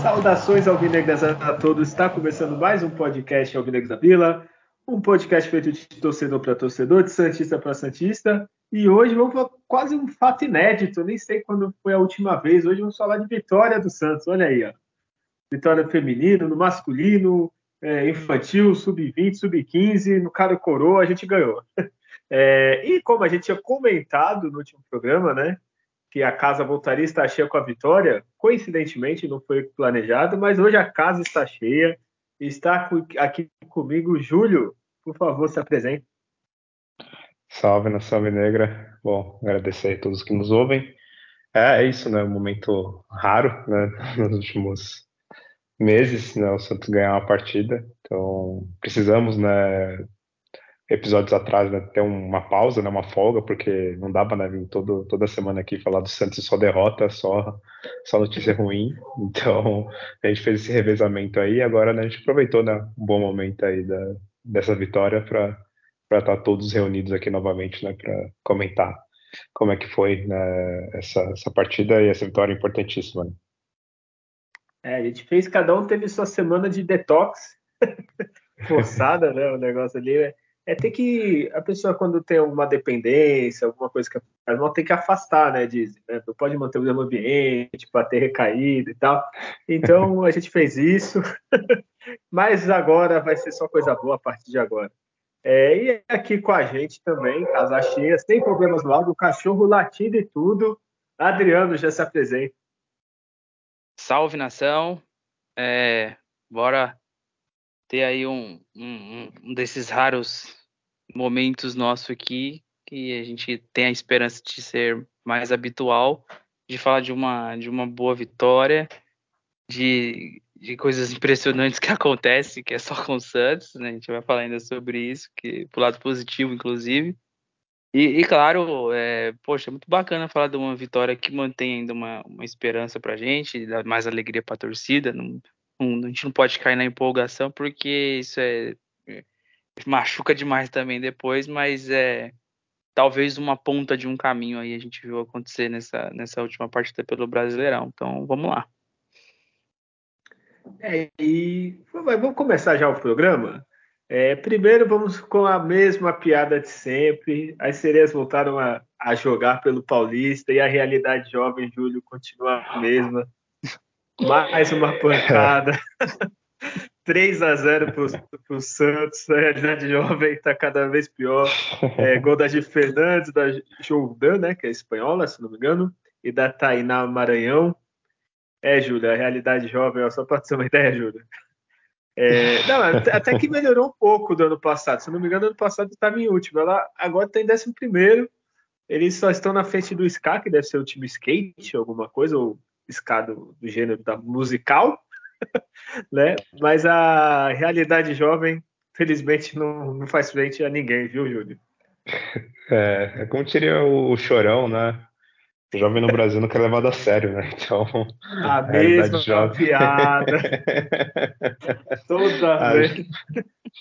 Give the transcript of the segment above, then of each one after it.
Saudações alvinegras a todos. Está começando mais um podcast Alvinegras da Vila, um podcast feito de torcedor para torcedor, de santista para santista. E hoje vamos para quase um fato inédito. Nem sei quando foi a última vez. Hoje vamos falar de vitória do Santos. Olha aí, ó. Vitória feminino, no masculino, é, infantil, sub-20, sub-15, no cara coroa, a gente ganhou. É, e como a gente tinha comentado no último programa, né? que a casa voltaria a estar cheia com a vitória. Coincidentemente, não foi planejado, mas hoje a casa está cheia. Está aqui comigo Júlio. Por favor, se apresente. Salve, nação negra. Bom, agradecer a todos que nos ouvem. É, é isso, né? Um momento raro, né? Nos últimos meses, né? O Santos ganhar uma partida. Então, precisamos, né? episódios atrás, né, ter uma pausa, né, uma folga, porque não dava, né, vir todo, toda semana aqui falar do Santos só derrota, só, só notícia ruim. Então, a gente fez esse revezamento aí, e agora né, a gente aproveitou, né, um bom momento aí da, dessa vitória para estar tá todos reunidos aqui novamente, né, para comentar como é que foi né, essa, essa partida e essa vitória importantíssima. Né? É, a gente fez, cada um teve sua semana de detox forçada, né, o negócio ali, né? é ter que a pessoa quando tem alguma dependência, alguma coisa que faz mal, tem que afastar, né? Dizem, né? Não pode manter o mesmo ambiente para ter recaído e tal. Então a gente fez isso, mas agora vai ser só coisa boa a partir de agora. É, e aqui com a gente também, casa cheia, sem problemas no o cachorro latindo e tudo. Adriano já se apresenta. Salve nação, é, bora ter aí um, um, um desses raros momentos nosso aqui que a gente tem a esperança de ser mais habitual, de falar de uma, de uma boa vitória, de, de coisas impressionantes que acontecem, que é só com o Santos, né? A gente vai falar ainda sobre isso, que pro lado positivo, inclusive. E, e claro, é, poxa, é muito bacana falar de uma vitória que mantém ainda uma, uma esperança pra gente, dá mais alegria pra torcida. Não, a gente não pode cair na empolgação porque isso é, é machuca demais também depois, mas é talvez uma ponta de um caminho aí a gente viu acontecer nessa, nessa última partida pelo Brasileirão. Então vamos lá. É, e vamos começar já o programa. É, primeiro vamos com a mesma piada de sempre. As sereias voltaram a, a jogar pelo Paulista e a realidade jovem, Júlio, continua a mesma. Mais uma pancada. 3 a 0 para o Santos. A realidade jovem está cada vez pior. É, gol da G. Fernandes, da Jordan, né, que é espanhola, se não me engano, e da Tainá Maranhão. É, Júlia, a realidade jovem, só para ter uma ideia, Júlia. É, não, até que melhorou um pouco do ano passado. Se não me engano, ano passado estava em último. Ela agora está em décimo primeiro. Eles só estão na frente do SCA, que deve ser o time skate, alguma coisa, ou escado do gênero da musical, né? Mas a realidade jovem, felizmente, não, não faz frente a ninguém, viu, Júlio? É, é como diria o chorão, né? O jovem no Brasil não quer levado a sério, né? Então. A mesma jovem... piada. Toda a vez. Gente,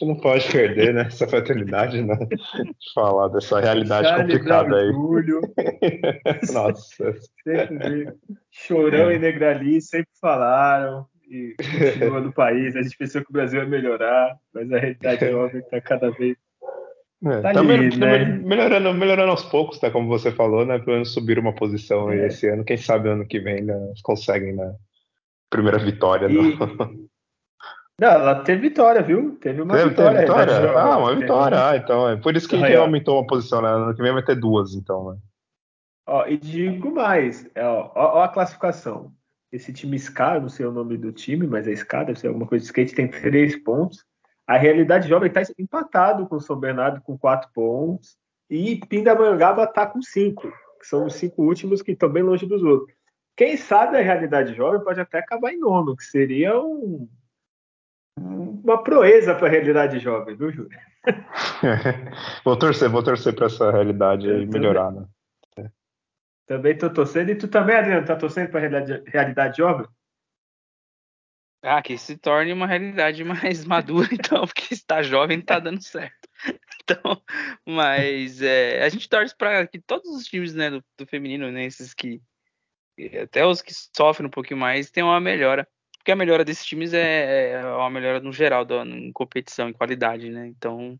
não pode perder, né? Essa fraternidade, né? De falar dessa realidade Charlie complicada aí. Nossa. Sempre Chorão é. e Negrali sempre falaram. E continua no país. A gente pensou que o Brasil ia melhorar, mas a realidade é óbvia que está cada vez é, tá, tá ali, né? melhorando, melhorando aos poucos, tá? Como você falou, né? Pelo menos subir uma posição é. esse ano. Quem sabe ano que vem né, conseguem, né? Primeira vitória. E... Não, ela teve vitória, viu? Teve uma teve, vitória. Teve vitória? ah, uma vitória. Ah, então. É por isso que aumentou uma posição, né? Ano que vem vai ter duas, então, né? Ó, e digo mais, é, ó, ó, a classificação. Esse time SCA, não sei o nome do time, mas é SCA, deve ser alguma coisa de skate, tem três pontos. A realidade jovem está empatado com o São Bernardo com quatro pontos e Pindamonhangaba está com cinco, que são os cinco últimos que estão bem longe dos outros. Quem sabe a realidade jovem pode até acabar em nono, que seria um, uma proeza para a realidade jovem, viu, Júlio? vou torcer, vou torcer para essa realidade aí melhorar, né? Também tô torcendo. E tu também, Adriano, tá torcendo para realidade, realidade jovem? Ah, que se torne uma realidade mais madura, então, porque está jovem tá dando certo. Então, mas é, a gente torce para que todos os times né, do, do, feminino, né, esses que até os que sofrem um pouquinho mais, tenham uma melhora. Porque a melhora desses times é, é uma melhora no geral, da, em competição, em qualidade, né? Então,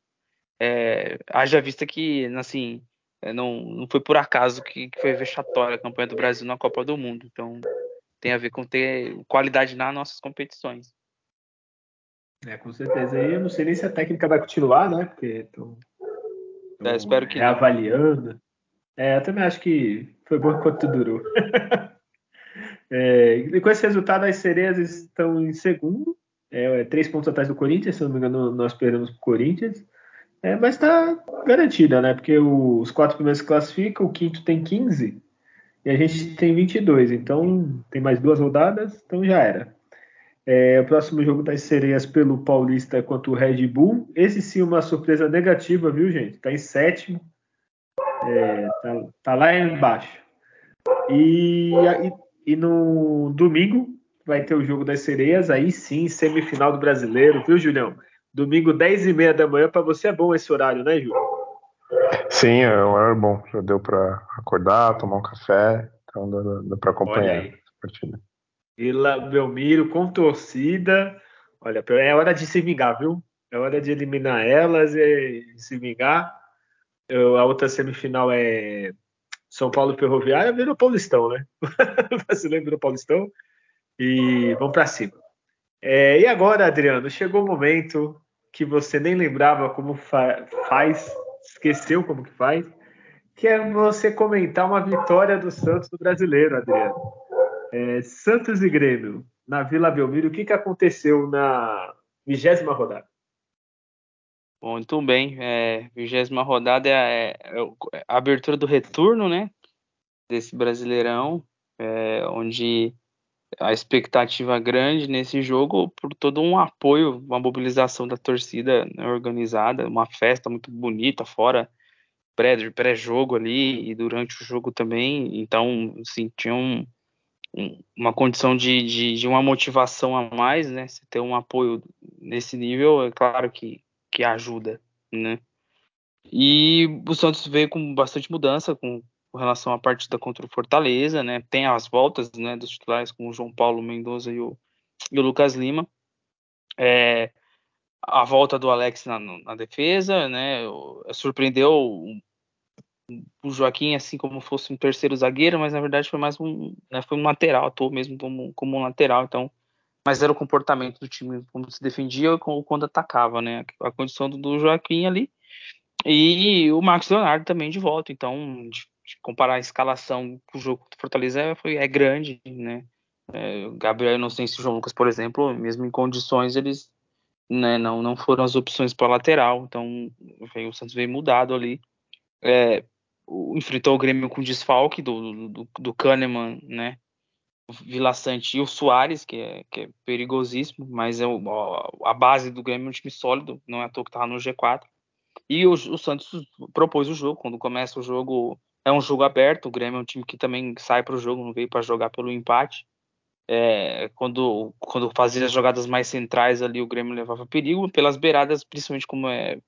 é, haja vista que, assim, é, não, não foi por acaso que, que foi vexatória a campanha do Brasil na Copa do Mundo. Então, tem a ver com ter qualidade nas nossas competições. É, com certeza. E eu não sei nem se a técnica vai continuar, né? Porque estão é, espero que reavaliando. Não. É, eu também acho que foi bom enquanto durou. é, e com esse resultado, as sereias estão em segundo, é, três pontos atrás do Corinthians, se não me engano, nós perdemos para o Corinthians. É, mas está garantida, né? Porque os quatro primeiros classificam, o quinto tem 15 e a gente tem 22. Então tem mais duas rodadas, então já era. É, o próximo jogo das sereias pelo Paulista contra o Red Bull. Esse sim, uma surpresa negativa, viu, gente? Está em sétimo. É, tá, tá, lá embaixo. E, e, e, no domingo vai ter o jogo das sereias. Aí sim, semifinal do brasileiro, viu, Julião? Domingo, 10 e meia da manhã. Para você é bom esse horário, né, Júlio? Sim, é um horário bom. Já deu para acordar, tomar um café. Então dá, dá para acompanhar a partida. Vila Belmiro com torcida. Olha, é hora de se vingar, viu? É hora de eliminar elas e se vingar. Eu, a outra semifinal é São Paulo Ferroviária, virou Paulistão, né? Brasileiro virou Paulistão. E vamos para cima. É, e agora, Adriano, chegou o momento que você nem lembrava como fa faz, esqueceu como que faz, que é você comentar uma vitória do Santos no Brasileiro, Adriano. É, Santos e Grêmio, na Vila Belmiro, o que, que aconteceu na vigésima rodada? Muito bem, é, vigésima rodada é, é, é, a abertura do retorno, né, desse Brasileirão, é, onde a expectativa grande nesse jogo por todo um apoio, uma mobilização da torcida né, organizada, uma festa muito bonita fora pré-jogo ali e durante o jogo também. Então, assim, tinha um, uma condição de, de, de, uma motivação a mais, né? Se ter um apoio nesse nível, é claro que, que ajuda, né? E o Santos veio com bastante mudança com, com relação à partida contra o Fortaleza, né? Tem as voltas, né, dos titulares como o João Paulo Mendoza e o, e o Lucas Lima. É, a volta do Alex na, na defesa, né? Surpreendeu o Joaquim assim como fosse um terceiro zagueiro, mas na verdade foi mais um, né, foi um lateral, atuou mesmo como, como um lateral, então, mas era o comportamento do time, como se defendia ou quando atacava, né, a condição do Joaquim ali, e o Marcos Leonardo também de volta, então, comparar a escalação com o jogo do Fortaleza foi, é grande, né, é, Gabriel Inocêncio e João Lucas, por exemplo, mesmo em condições, eles né, não, não foram as opções para lateral, então veio, o Santos veio mudado ali, é, enfrentou o Grêmio com desfalque do, do, do Kahneman, né? Vila Sante e o Soares, que é, que é perigosíssimo, mas é o, a base do Grêmio é um time sólido, não é à toa que estava no G4. E o, o, Santos propôs o jogo, quando começa o jogo, é um jogo aberto, o Grêmio é um time que também sai para o jogo, não veio para jogar pelo empate. É, quando, quando fazia as jogadas mais centrais ali, o Grêmio levava perigo, pelas beiradas, principalmente como é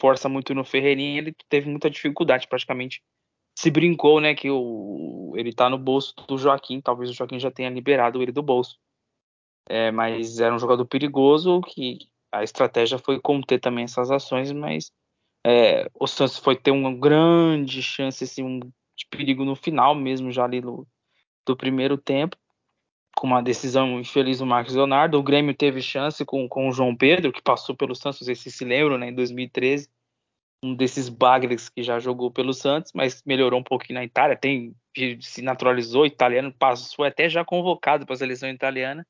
força muito no Ferreirinha, ele teve muita dificuldade, praticamente se brincou, né, que o, ele tá no bolso do Joaquim, talvez o Joaquim já tenha liberado ele do bolso. É, mas era um jogador perigoso que a estratégia foi conter também essas ações, mas é, o Santos foi ter uma grande chance assim, um, de perigo no final mesmo, já ali no, do primeiro tempo, com uma decisão infeliz do Marcos Leonardo. O Grêmio teve chance com, com o João Pedro, que passou pelo Santos, vocês se lembram, né, em 2013. Um desses bagres que já jogou pelo Santos, mas melhorou um pouquinho na Itália. Tem, se naturalizou italiano, passou até já convocado para a seleção italiana.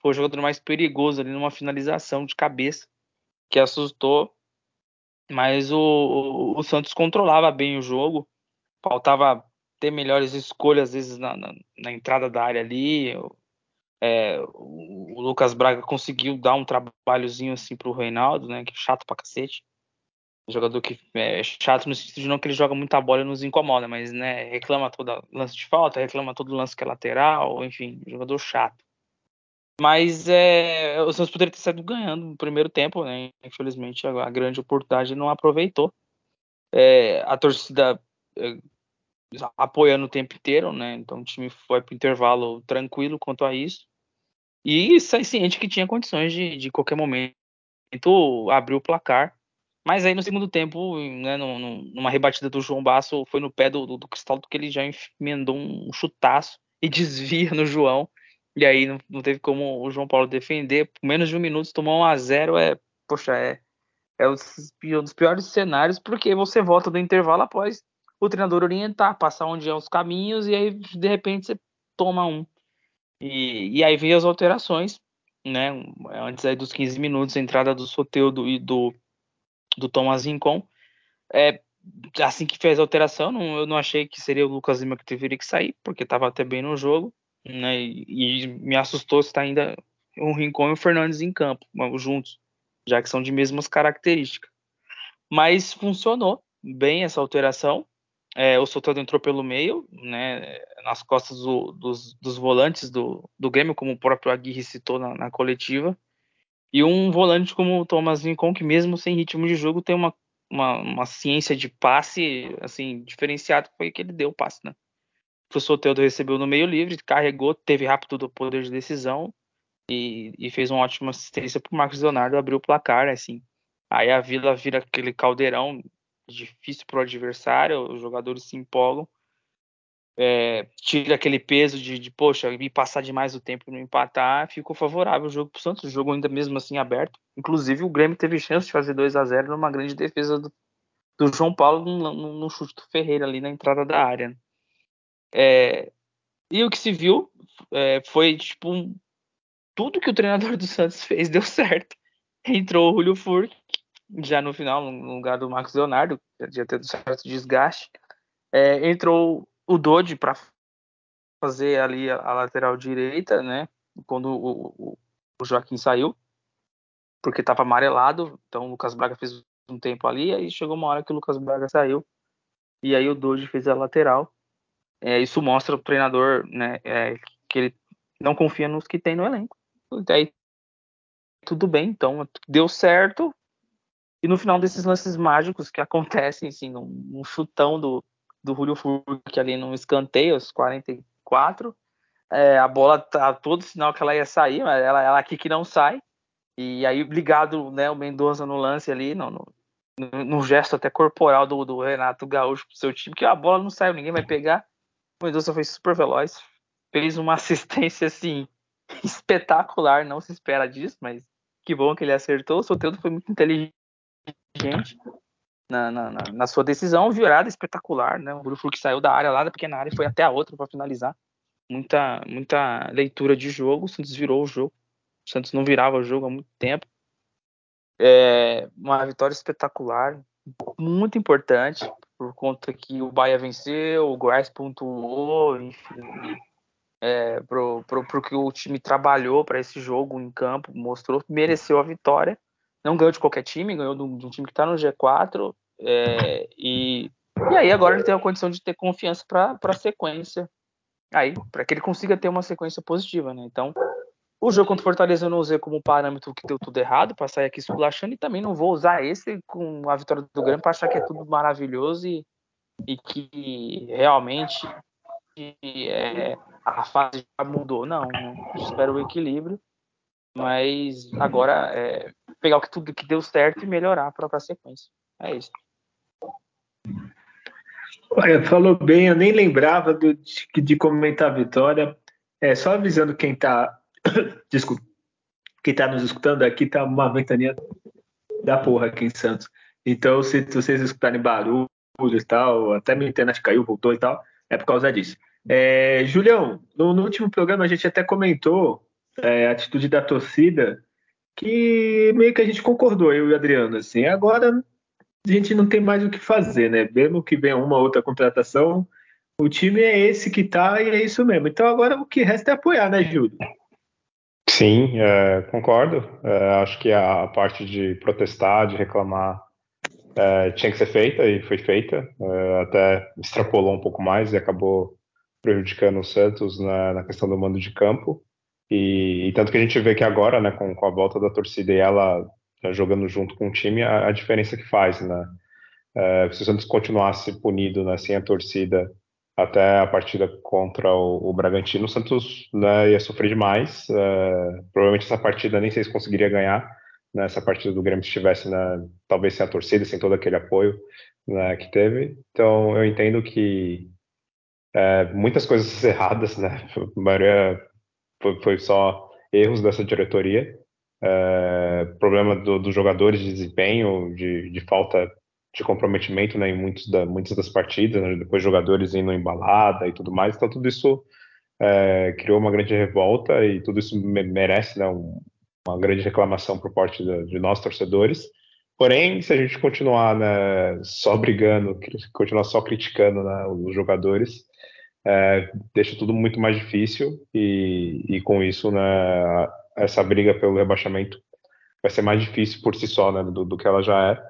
Foi o jogador mais perigoso ali numa finalização de cabeça, que assustou. Mas o, o, o Santos controlava bem o jogo. Faltava ter melhores escolhas, às vezes, na, na, na entrada da área ali. É, o Lucas Braga conseguiu dar um trabalhozinho assim pro Reinaldo, né? Que é chato pra cacete. jogador que é chato no sentido de não que ele joga muita bola e nos incomoda, mas né, reclama todo lance de falta, reclama todo lance que é lateral, enfim, jogador chato. Mas é, o Santos poderia ter saído ganhando no primeiro tempo, né? Infelizmente a, a grande oportunidade não aproveitou. É, a torcida é, apoiando o tempo inteiro, né? Então o time foi para o intervalo tranquilo quanto a isso. E sai ciente que tinha condições de, de qualquer momento abrir o placar. Mas aí no segundo tempo, né, numa rebatida do João Basso, foi no pé do, do, do Cristaldo que ele já emendou um chutaço e desvia no João. E aí não, não, teve como o João Paulo defender. Por menos de um minuto, tomar um a zero é, poxa, é, é um dos piores cenários, porque você volta do intervalo após o treinador orientar, passar onde é os caminhos, e aí de repente você toma um. E, e aí vem as alterações, né? Antes aí dos 15 minutos, a entrada do Soteudo e do, do Thomas Rincon. É, assim que fez a alteração, não, eu não achei que seria o Lucas Lima que deveria que sair, porque estava até bem no jogo, né? E, me assustou estar ainda o Rincon e o Fernandes em campo, juntos, já que são de mesmas características. Mas funcionou bem essa alteração. É, o Soteldo entrou pelo meio, né, nas costas do, dos, dos, volantes do, do Grêmio, como o próprio Aguirre citou na, na, coletiva. E um volante como o Thomas Lincoln, que mesmo sem ritmo de jogo tem uma, uma, uma ciência de passe assim diferenciada, foi que ele deu o passe, né? O Soteldo recebeu no meio livre, carregou, teve rápido do poder de decisão e, e fez uma ótima assistência para o Marcos Leonardo abrir o placar, assim. Aí a Vila vira aquele caldeirão difícil para o adversário, os jogadores se empolgam, é, tira aquele peso de, de, poxa, me passar demais o tempo e não empatar, ficou favorável o jogo para o Santos, o jogo ainda mesmo assim aberto. Inclusive, o Grêmio teve chance de fazer 2 a 0 numa grande defesa do, do João Paulo no, no, chute do Ferreira ali na entrada da área. É, e o que se viu é, foi tipo um, tudo que o treinador do Santos fez deu certo. Entrou o Julio Furque, já no final, no lugar do Marcos Leonardo, já tendo certo desgaste. É, entrou o Dodge para fazer ali a, a, lateral direita, né? Quando o, o, o Joaquim saiu, porque estava amarelado. Então o Lucas Braga fez um tempo ali, aí chegou uma hora que o Lucas Braga saiu e aí o Dodge fez a lateral. É, isso mostra o treinador, né? É, que ele não confia nos que tem no elenco. Daí tudo bem, então deu certo, e no final desses lances mágicos que acontecem, assim, num, num chutão do, do Julio Furque ali no escanteio, aos 44, é, a bola tá todo sinal que ela ia sair, mas ela, ela aqui que não sai. E aí, ligado né, o Mendonça no lance ali, no, no, no gesto até corporal do, do, Renato Gaúcho pro seu time, que a bola não saiu, ninguém vai pegar. Mendonça foi super veloz, fez uma assistência assim espetacular, não se espera disso, mas que bom que ele acertou. O Soteldo foi muito inteligente gente na, na, na, sua decisão, virada espetacular, né? O Bruno que saiu da área lá da pequena área e foi até a outra para finalizar. Muita, muita leitura de jogo, o Santos virou o jogo. O Santos não virava o jogo há muito tempo. É uma vitória espetacular, muito importante, por conta que o Bahia venceu, o Goiás pontuou, enfim, é, pro, pro, pro que o time trabalhou para esse jogo em campo, mostrou, mereceu a vitória não ganhou de qualquer time, ganhou de um, de um time que está no G4. É, e, e aí agora ele tem a condição de ter confiança para a sequência. Aí, para que ele consiga ter uma sequência positiva, né? Então, o jogo contra o Fortaleza eu não usei como parâmetro que deu tudo errado, para sair aqui esculachando, e também não vou usar esse com a vitória do Grêmio para achar que é tudo maravilhoso e, e que realmente é, a fase já mudou. Não, espero o equilíbrio. Mas agora é pegar o que tudo que deu certo e melhorar a sequência. É isso. Olha, falou bem, eu nem lembrava do, de, de comentar a vitória. É, só avisando quem está desculpa, quem tá nos escutando aqui, tá uma ventania da porra aqui em Santos. Então, se, se vocês escutarem barulho e tal, até minha internet caiu, voltou e tal, é por causa disso. É, Julião, no, no, último programa a gente até comentou é, a atitude da torcida, que meio que a gente concordou, eu e o Adriano. Assim, agora a gente não tem mais o que fazer, né? Mesmo que venha uma outra contratação, o time é esse que tá e é isso mesmo. Então agora o que resta é apoiar, né, Júlio? Sim, é, concordo. É, acho que a parte de protestar, de reclamar, é, tinha que ser feita e foi feita, é, até extrapolou um pouco mais e acabou prejudicando o Santos na, na questão do mando de campo. E, e, tanto que a gente vê que agora, né, com, com a volta da torcida e ela né, jogando junto com o time, a, a diferença que faz, né? É, se o Santos continuasse punido né, sem a torcida até a partida contra o, o Bragantino, o Santos né, ia sofrer demais. É, provavelmente essa partida nem sei se conseguiria ganhar. Né, essa partida do Grêmio estivesse né, talvez sem a torcida, sem todo aquele apoio né, que teve. Então eu entendo que é, muitas coisas erradas, né? A maioria foi, foi só erros dessa diretoria. É, problema dos do jogadores de desempenho, de, de, falta de comprometimento né, em muitos da, muitas das partidas, né, depois jogadores indo embalada e tudo mais. Então, tudo isso é, criou uma grande revolta e tudo isso merece né, um, uma grande reclamação por parte de, de nós, torcedores. Porém, se a gente continuar né, só brigando, continuar só criticando né, os jogadores, é, deixa tudo muito mais difícil e, e com isso, né, essa briga pelo rebaixamento vai ser mais difícil por si só, né, do, do que ela já é,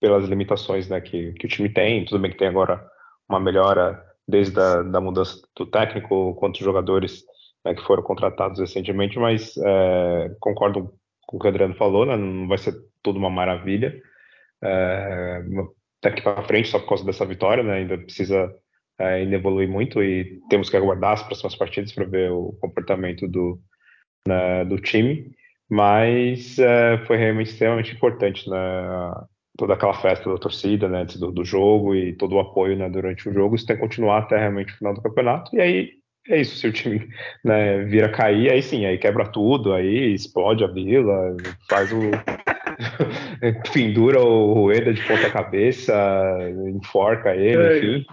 pelas limitações, né, que, que o time tem. Tudo bem que tem agora uma melhora desde a da mudança do técnico, quanto jogadores né, que foram contratados recentemente, mas é, concordo com o que o Adriano falou, né, não vai ser tudo uma maravilha. É, daqui para frente, só por causa dessa vitória, né, ainda precisa ainda evolui muito e temos que aguardar as próximas partidas para ver o comportamento do, né, do time, mas é, foi realmente extremamente importante né, toda aquela festa da torcida né, antes do, do, jogo e todo o apoio né, durante o jogo, isso tem que continuar até realmente o final do campeonato, e aí é isso, se o time né, vira cair, aí sim, aí quebra tudo, aí explode a vila, faz o, pendura o Rueda de ponta cabeça, enforca ele, é. enfim.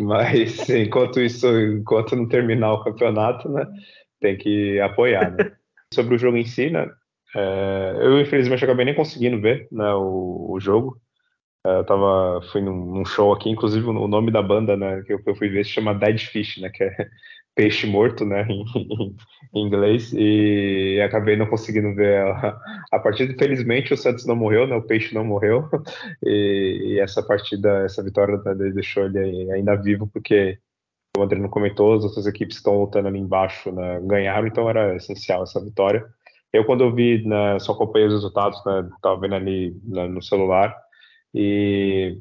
Mas enquanto isso, enquanto não terminar o campeonato, né, tem que apoiar. Né? Sobre o jogo em si, né, é, eu infelizmente acabei nem conseguindo ver né, o, o jogo. É, eu tava, fui num, num, show aqui, inclusive o nome da banda, né, que eu, que eu fui ver se chama Dead Fish, né, que é peixe morto, né, em, em, inglês, e acabei não conseguindo ver a, a, partida. Infelizmente, o Santos não morreu, né, o peixe não morreu, e, e essa partida, essa vitória né, deixou ele ainda vivo, porque o André não comentou, as outras equipes estão lutando ali embaixo né, ganharam, então era essencial essa vitória. Eu, quando eu vi, né, só acompanhei os resultados, né, tava vendo ali né, no celular, e,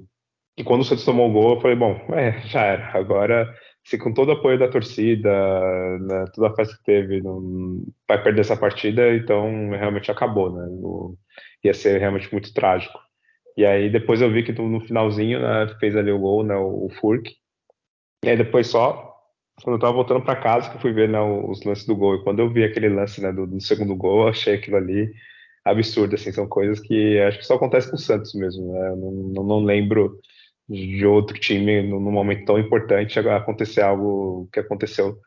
e quando o Santos tomou o gol, eu falei, bom, é, já era, agora se com todo o apoio da torcida, né, toda a festa que teve, não, vai perder essa partida, então realmente acabou, né? No, ia ser realmente muito trágico. E aí depois eu vi que no finalzinho né, fez ali o gol, né, o, o Furk. E aí depois só, quando eu tava voltando para casa, que eu fui ver né, os lances do gol. E quando eu vi aquele lance né, do, do, segundo gol, eu achei aquilo ali absurdo, assim, são coisas que acho que só acontece com o Santos mesmo, né? Não, não, não lembro de outro time num momento tão importante acontecer algo que aconteceu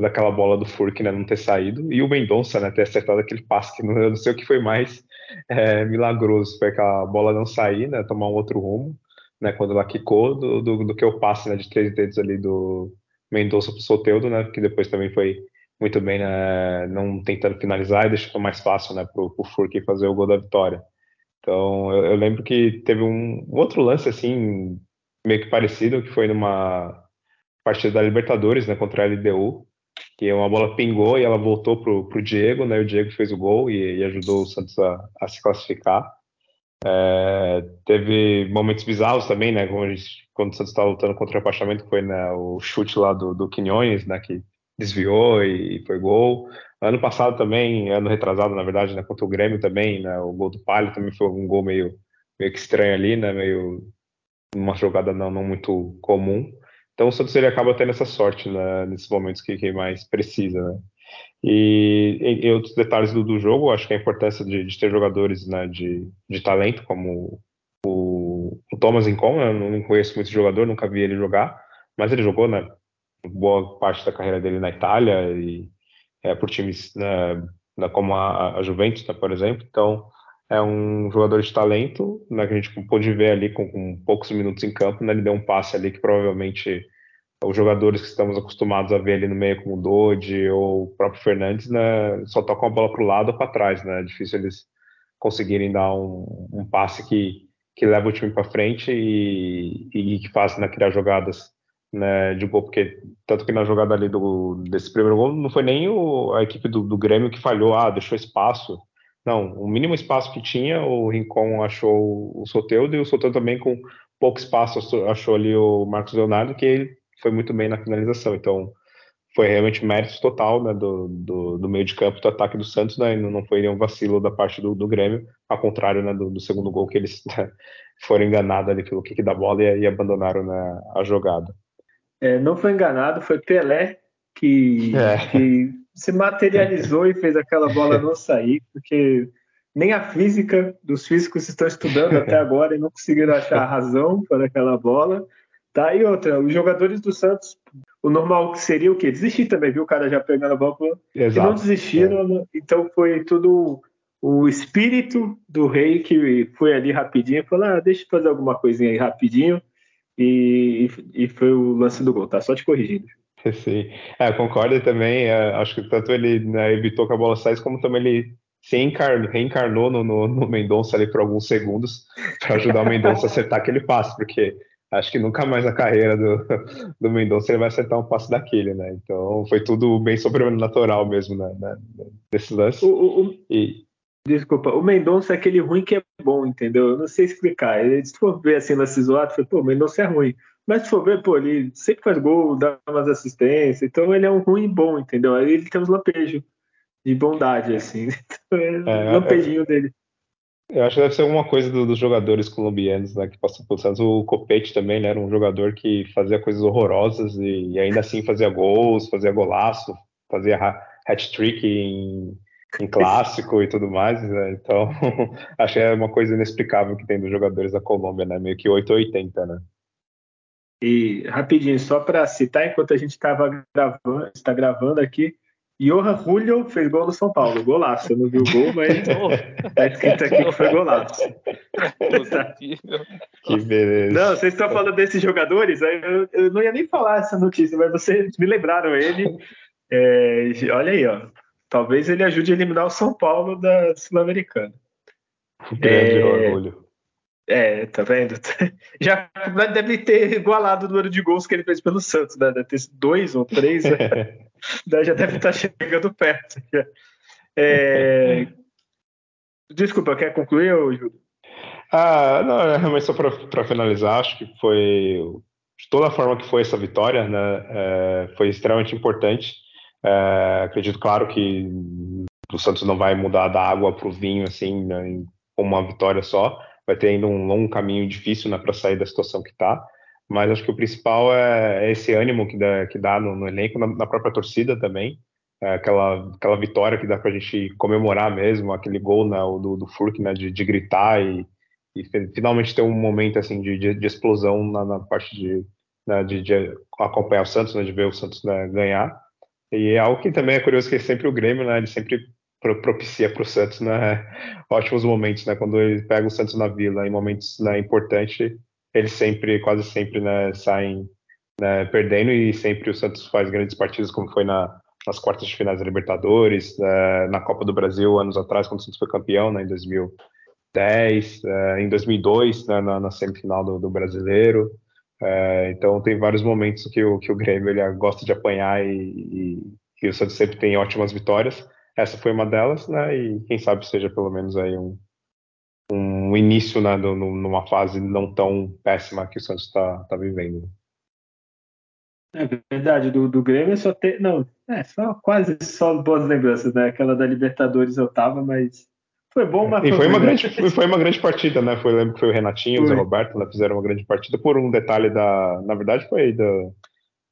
daquela bola do Furk né, não ter saído e o Mendonça né, ter acertado aquele passe que não, eu não sei o que foi mais é, milagroso foi aquela bola não sair né, tomar um outro rumo né, quando ela quicou do, do, do, que o passe né, de três dedos ali do Mendonça para o Soteudo né, que depois também foi muito bem né, não tentando finalizar e deixou mais fácil né, para o Furk fazer o gol da vitória então eu, eu lembro que teve um, um outro lance assim meio que parecido, que foi numa partida da Libertadores, né, contra a LDU, que uma bola pingou e ela voltou pro, pro Diego, né, o Diego fez o gol e, e ajudou o Santos a, a se classificar. É, teve momentos bizarros também, né, quando, gente, quando o Santos estava lutando contra o rebaixamento, foi né, o chute lá do, do Quinhões, né, que desviou e, e foi gol. Ano passado também, ano retrasado, na verdade, né, contra o Grêmio também, né, o gol do Palio também foi um gol meio, meio que estranho ali, né, meio uma jogada não, não muito comum. Então o Santos ele acaba tendo essa sorte né, nesses momentos que, que mais precisa. Né? E em, outros detalhes do, do jogo, acho que a importância de, de ter jogadores né, de, de talento, como o, o Thomas Incon, né, eu não conheço muito jogador, nunca vi ele jogar, mas ele jogou né, boa parte da carreira dele na Itália e é, por times né, como a, a Juventus, né, por exemplo. Então é um jogador de talento, né, que a gente pôde ver ali com, com poucos minutos em campo, né, ele deu um passe ali que provavelmente os jogadores que estamos acostumados a ver ali no meio, como o Dodge ou o próprio Fernandes, né, só tocam a bola para o lado ou para trás, né, é difícil eles conseguirem dar um, um, passe que, que leva o time para frente e, e que faz né, criar jogadas né, de gol, porque tanto que na jogada ali do, desse primeiro gol não foi nem o, a equipe do, do Grêmio que falhou, ah, deixou espaço. Não, o mínimo espaço que tinha, o Rincon achou o Soteudo e o Soteudo também com pouco espaço achou ali o Marcos Leonardo, que ele foi muito bem na finalização. Então, foi realmente mérito total né, do, do, do, meio de campo do ataque do Santos, né, não foi nenhum vacilo da parte do, do Grêmio, ao contrário né, do, do, segundo gol, que eles né, foram enganados ali pelo kick da bola e, e abandonaram né, a jogada. É, não foi enganado, foi Pelé que, é. que se materializou e fez aquela bola não sair, porque nem a física dos físicos estão estudando até agora e não conseguiram achar a razão para aquela bola. Tá? E outra, os jogadores do Santos, o normal seria o quê? Desistir também, viu? O cara já pegando a bola. Exato, e não desistiram, é. Né? então foi tudo o espírito do rei que foi ali rapidinho e falou: ah, deixa eu fazer alguma coisinha aí rapidinho. E, e, foi o lance do gol, tá? Só te corrigindo. Sim, é, concordo também. É, acho que tanto ele né, evitou que a bola saísse, como também ele se encarnou, reencarnou no, no, no Mendonça ali por alguns segundos para ajudar o Mendonça a acertar aquele passe, porque acho que nunca mais na carreira do, do Mendonça ele vai acertar um passe daquele, né? Então foi tudo bem sobrenatural mesmo, né? né desse lance. O, o, e... Desculpa, o Mendonça é aquele ruim que é bom, entendeu? Eu não sei explicar. Se for ver assim lance zoado, foi, pô, o Mendonça é ruim. Mas se for ver, pô, ele sempre faz gol, dá umas assistências, então ele é um ruim bom, entendeu? Aí ele tem uns lampejos de bondade, assim. Então, é, é lampejinho é, dele. Eu acho que deve ser alguma coisa do, dos jogadores colombianos né, que passam pelo Santos. O Copete também né, era um jogador que fazia coisas horrorosas e, e ainda assim fazia gols, fazia golaço, fazia hat-trick em, em, clássico e tudo mais. Né? Então, acho que é uma coisa inexplicável que tem dos jogadores da Colômbia, né? meio que 880, né? E rapidinho, só para citar, enquanto a gente estava gravando, está gravando aqui, Johan Julio fez gol no São Paulo, golaço. Eu não vi o gol, mas tá escrito aqui que foi golaço. que beleza. Não, vocês estão falando desses jogadores, eu, eu, não ia nem falar essa notícia, mas vocês me lembraram ele. É, olha aí, ó. Talvez ele ajude a eliminar o São Paulo da Sul-Americana. Grande é, orgulho. É, tá vendo? Já deve ter igualado o número de gols que ele fez pelo Santos, né? Deve ter dois ou três. Né? já deve estar chegando perto. É... Desculpa, quer concluir, Júlio? Ah, não, é, mas só para finalizar, acho que foi de toda forma que foi essa vitória, né, é, foi extremamente importante. É, acredito, claro, que o Santos não vai mudar da água para o vinho assim, né, com uma vitória só. Vai ter ainda um longo caminho difícil né, para sair da situação que está mas acho que o principal é, é esse ânimo que dá, que dá no, no elenco, na, na, própria torcida também, é aquela, aquela vitória que dá para a gente comemorar mesmo, aquele gol né, do, do Furk, né, de, de gritar e, e, finalmente ter um momento assim de, de, de explosão na, na, parte de, né, de, de, acompanhar o Santos, né, de ver o Santos né, ganhar. E é algo que também é curioso que sempre o Grêmio, né, ele sempre propicia para o Santos né, ótimos momentos, né, quando ele pega o Santos na Vila em momentos né, importantes, eles sempre, quase sempre, né, saem né, perdendo e sempre o Santos faz grandes partidas, como foi na, nas quartas de finais da Libertadores, né, na Copa do Brasil, anos atrás, quando o Santos foi campeão, né, em 2010, é, em 2002, né, na, na, semifinal do, do Brasileiro. É, então, tem vários momentos que o, que o Grêmio ele gosta de apanhar e, e, e o Santos sempre tem ótimas vitórias. Essa foi uma delas, né, e quem sabe seja pelo menos aí um, um início né, numa fase não tão péssima que o Santos está tá vivendo. É verdade, do, do Grêmio só tem. Não, é só quase só boas lembranças, né? Aquela da Libertadores eu tava, mas foi bom, mas. E foi, uma grande, foi uma grande partida, né? Foi, lembro que foi o Renatinho e o Zé Roberto, né? Fizeram uma grande partida por um detalhe da. Na verdade, foi do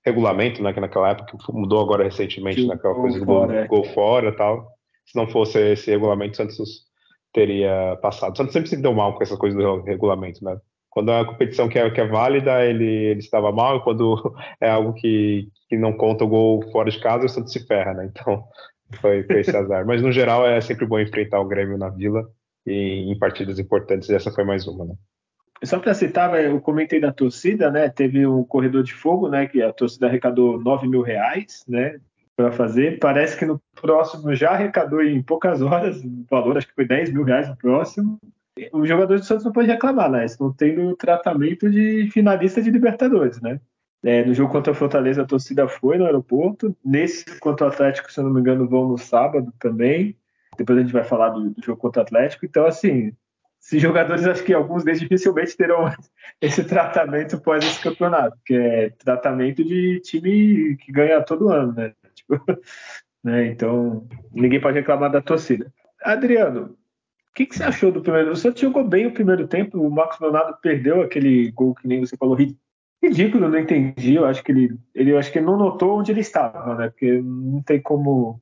regulamento, né? Que naquela época mudou agora recentemente, naquela né, coisa do gol, é. gol fora e tal. Se não fosse esse regulamento, Santos teria passado. Santos sempre se deu mal com essa coisa do regulamento, né? Quando é uma competição que é, que é válida, ele, ele estava mal, e quando é algo que, que não conta o gol fora de casa, o Santos se ferra, né? Então, foi, foi esse azar. Mas, no geral, é sempre bom enfrentar o Grêmio na Vila e em partidas importantes, e essa foi mais uma, né? Só para citar, eu comentei da torcida, né? Teve o Corredor de Fogo, né? Que a torcida arrecadou 9 mil reais, né? Para fazer. Parece que no próximo já arrecadou em poucas horas o valor, acho que foi 10 mil reais no próximo. os jogadores do Santos não podem reclamar, né? Estão tendo tratamento de finalista de Libertadores, né? É, no jogo contra o Fortaleza, a torcida foi no aeroporto. Nesse contra o Atlético, se eu não me engano, vão no sábado também. Depois a gente vai falar do, do jogo contra o Atlético. Então, assim, esses jogadores, acho que alguns deles dificilmente terão esse tratamento pós esse campeonato, que é tratamento de time que ganha todo ano, né? Né? Então, ninguém pode reclamar da torcida. Adriano, o que, que, você achou do primeiro? O Santos jogou bem o primeiro tempo, o Marcos Leonardo perdeu aquele gol que nem você falou, ridículo, não entendi. Eu acho que ele, ele, acho que não notou onde ele estava, né? Porque não tem como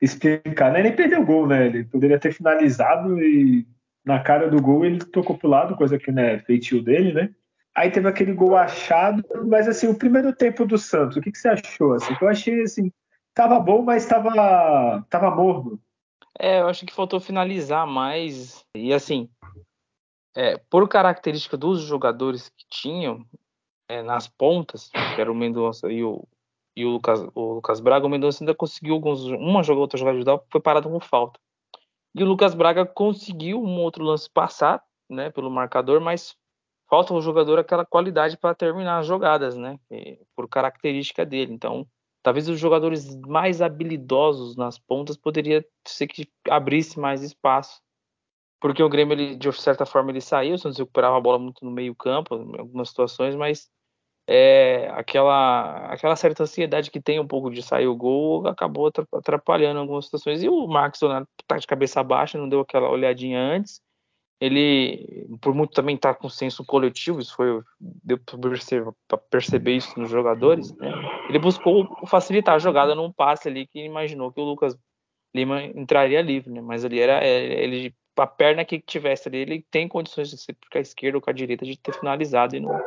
explicar. Né? Ele perdeu o gol, né? Ele poderia ter finalizado e na cara do gol ele tocou pro lado, coisa que não é feitio dele, né? Aí teve aquele gol achado, mas assim, o primeiro tempo do Santos, o que, que você achou? Assim? Eu achei assim, tava bom, mas tava, tava morno. É, eu acho que faltou finalizar mais. E assim, é, por característica dos jogadores que tinham é, nas pontas, que era o Mendonça e o, e o Lucas, o Lucas Braga, o Mendonça ainda conseguiu alguns, uma jogada, outra jogada dar, foi parado com falta. E o Lucas Braga conseguiu um outro lance passar, né, pelo marcador, mas falta ao jogador aquela qualidade para terminar as jogadas, né, por característica dele. Então, talvez os jogadores mais habilidosos nas pontas poderia ser que abrisse mais espaço. Porque o Grêmio, ele, de certa forma, ele saiu, o Santos recuperava a bola muito no meio campo, em algumas situações, mas é, aquela, aquela certa ansiedade que tem um pouco de sair o gol acabou atrapalhando algumas situações. E o Max Donato tá de cabeça baixa, não deu aquela olhadinha antes. Ele, por muito também tá com senso coletivo, isso foi deu para perceber, isso nos jogadores. Né? Ele buscou facilitar a jogada num passe ali que imaginou que o Lucas Lima entraria livre, né? Mas ali era é, ele a perna que tivesse ali, ele tem condições de ser com a esquerda ou com a direita de ter finalizado e não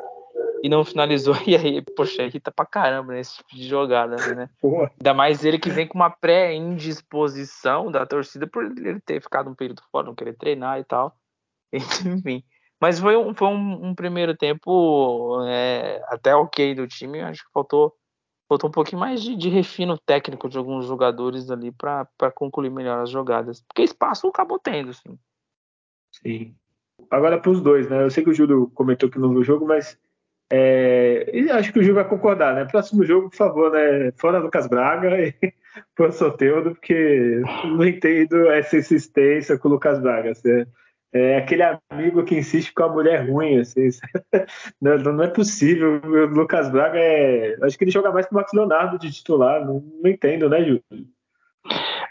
e não finalizou. E aí, poxa, irrita pra caramba nesse tipo de jogada, né? Porra. Ainda mais ele que vem com uma pré-indisposição da torcida por ele ter ficado um período fora, não querer treinar e tal. Enfim. Mas foi um, foi um, um primeiro tempo é, até ok do time. Acho que faltou, faltou um pouquinho mais de, de refino técnico de alguns jogadores ali para concluir melhor as jogadas. Porque espaço acabou tendo, sim. Agora para os dois, né? Eu sei que o Júlio comentou que não viu o jogo, mas é, acho que o Gil vai concordar, né? Próximo jogo, por favor, né? Fora Lucas Braga e por Soteudo, porque não entendo essa insistência com o Lucas Braga. Assim, é aquele amigo que insiste com a mulher ruim, assim. Não, não é possível. O Lucas Braga é. Acho que ele joga mais que o Max Leonardo de titular. Não, não entendo, né, Júlio?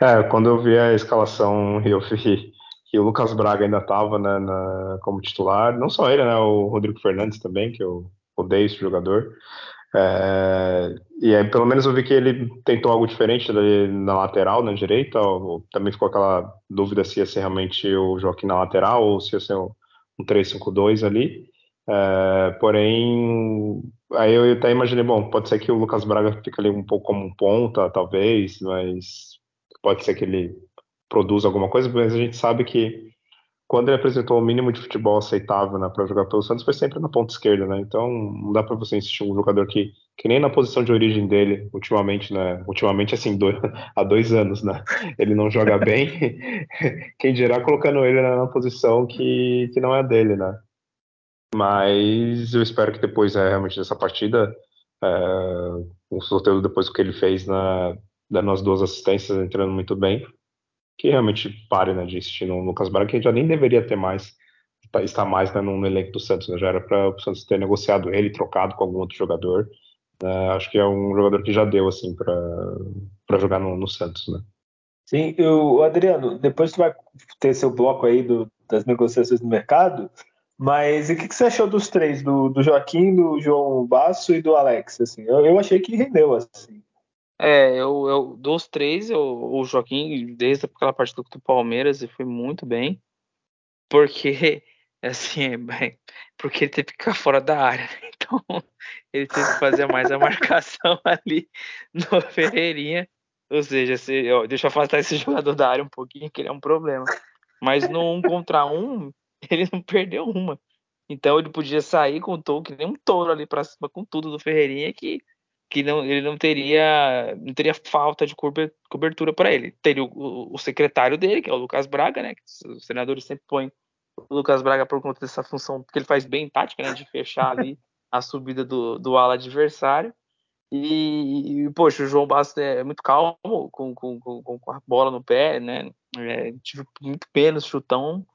É, quando eu vi a escalação, eu vi que o Lucas Braga ainda estava né, como titular. Não só ele, né? O Rodrigo Fernandes também, que eu odeio esse jogador. É, e aí, pelo menos eu vi que ele tentou algo diferente na lateral, na direita. Ou, também ficou aquela dúvida se ia ser realmente o Joaquim na lateral ou se ia ser um, um 3-5-2 ali. É, porém, aí eu até imaginei, bom, pode ser que o Lucas Braga fique ali um pouco como um ponta, talvez, mas pode ser que ele produza alguma coisa, mas a gente sabe que quando ele apresentou o mínimo de futebol aceitável né, para jogar pelo Santos, foi sempre na ponta esquerda, né? Então não dá para você insistir um jogador que, que nem na posição de origem dele, ultimamente, né? Ultimamente, assim, dois, há dois anos, né? Ele não joga bem. Quem dirá colocando ele na posição que, que não é dele, né? Mas eu espero que depois, é, realmente, dessa partida, é, o sorteio depois do que ele fez na, dando as duas assistências, entrando muito bem, que realmente pare né, de insistir no Lucas Braga, que já nem deveria ter mais, estar mais né, no elenco do Santos. Né? Já era para o Santos ter negociado ele, trocado com algum outro jogador. Né? Acho que é um jogador que já deu assim para jogar no, no, Santos. Né? Sim, eu, Adriano, depois tu vai ter seu bloco aí do, das negociações do mercado, mas o que, que, você achou dos três, do, do Joaquim, do João Basso e do Alex? Assim, eu, eu achei que rendeu assim. É, eu, eu dos três, eu, o Joaquim, desde aquela partida do Palmeiras, ele foi muito bem. Porque, assim, porque ele teve que ficar fora da área. Então, ele teve que fazer mais a marcação ali no Ferreirinha. Ou seja, se, ó, deixa eu afastar esse jogador da área um pouquinho, que ele é um problema. Mas no um contra um, ele não perdeu uma. Então ele podia sair com o touro, que nem um touro ali pra cima com tudo do Ferreirinha, que que não, ele não teria não teria falta de cobertura para ele. Teria o, o, secretário dele, que é o Lucas Braga, né? Os senadores sempre põem o Lucas Braga por conta dessa função que ele faz bem tática, né, de fechar ali a subida do, do ala adversário. E, e, poxa, o João Bastos é muito calmo com, com, com, com a bola no pé, né? É, tive muito menos chutão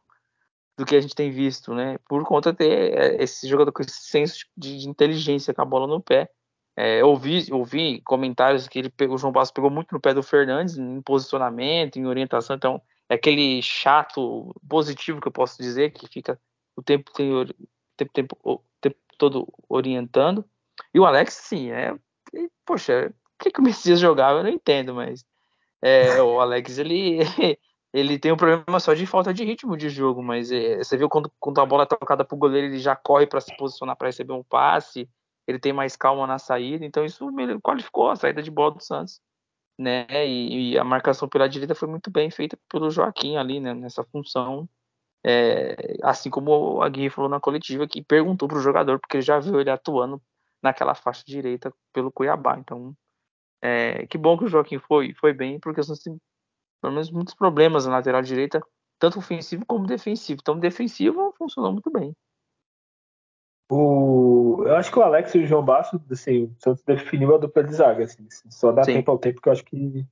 do que a gente tem visto, né? Por conta de ter é, esse jogador com esse senso de, de inteligência com a bola no pé. É, eu ouvi, ouvi comentários que ele pegou, o João Bastos pegou muito no pé do Fernandes em posicionamento, em orientação, então é aquele chato positivo que eu posso dizer, que fica o tempo, tem, o tempo, tempo, o tempo todo orientando. E o Alex, sim, é. Poxa, o que, que o Messias jogava? Eu não entendo, mas é, o Alex, ele, ele tem um problema só de falta de ritmo de jogo, mas é, você viu quando, quando a bola é tocada pro goleiro, ele já corre para se posicionar para receber um passe, ele tem mais calma na saída, então isso qualificou a saída de bola do Santos né? E, e, a marcação pela direita foi muito bem feita pelo Joaquim ali, né? Nessa função. É, assim como a Gui falou na coletiva, que perguntou para o jogador, porque ele já viu ele atuando naquela faixa direita pelo Cuiabá. Então, é, que bom que o Joaquim foi, foi bem, porque nós temos pelo menos muitos problemas na lateral direita, tanto ofensivo como defensivo. Então, defensivo funcionou muito bem. O, eu acho que o Alex e o João Basso, assim, o Santos definiu a dupla de zaga. Assim, só dá Sim. tempo ao tempo, porque eu acho que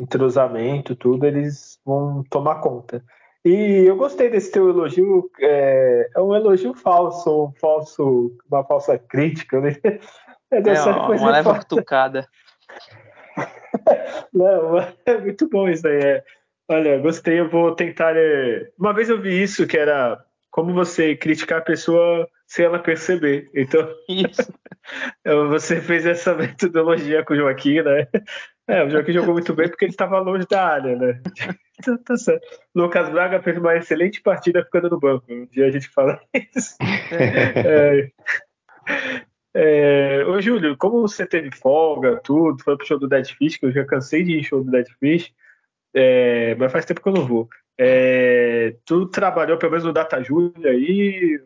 entrosamento, tudo, eles vão tomar conta. E eu gostei desse teu elogio. É, é um elogio falso, um falso, uma falsa crítica. Né? É, é uma, uma leva cutucada. Não, é muito bom isso aí. É. Olha, gostei, eu vou tentar. É... Uma vez eu vi isso, que era como você criticar a pessoa sem ela perceber. Então, Isso. você fez essa metodologia com o Joaquim, né? É, o Joaquim jogou muito bem porque ele estava longe da área, né? Então, tá certo. Lucas Braga fez uma excelente partida ficando no banco. Um dia a gente fala isso. É, é, ô, Júlio, como você teve folga, tudo, foi pro show do Dead Fish, que eu já cansei de ir show do Dead Fish, é, mas faz tempo que eu não vou. É, tu trabalhou pelo menos no Data Júlia aí,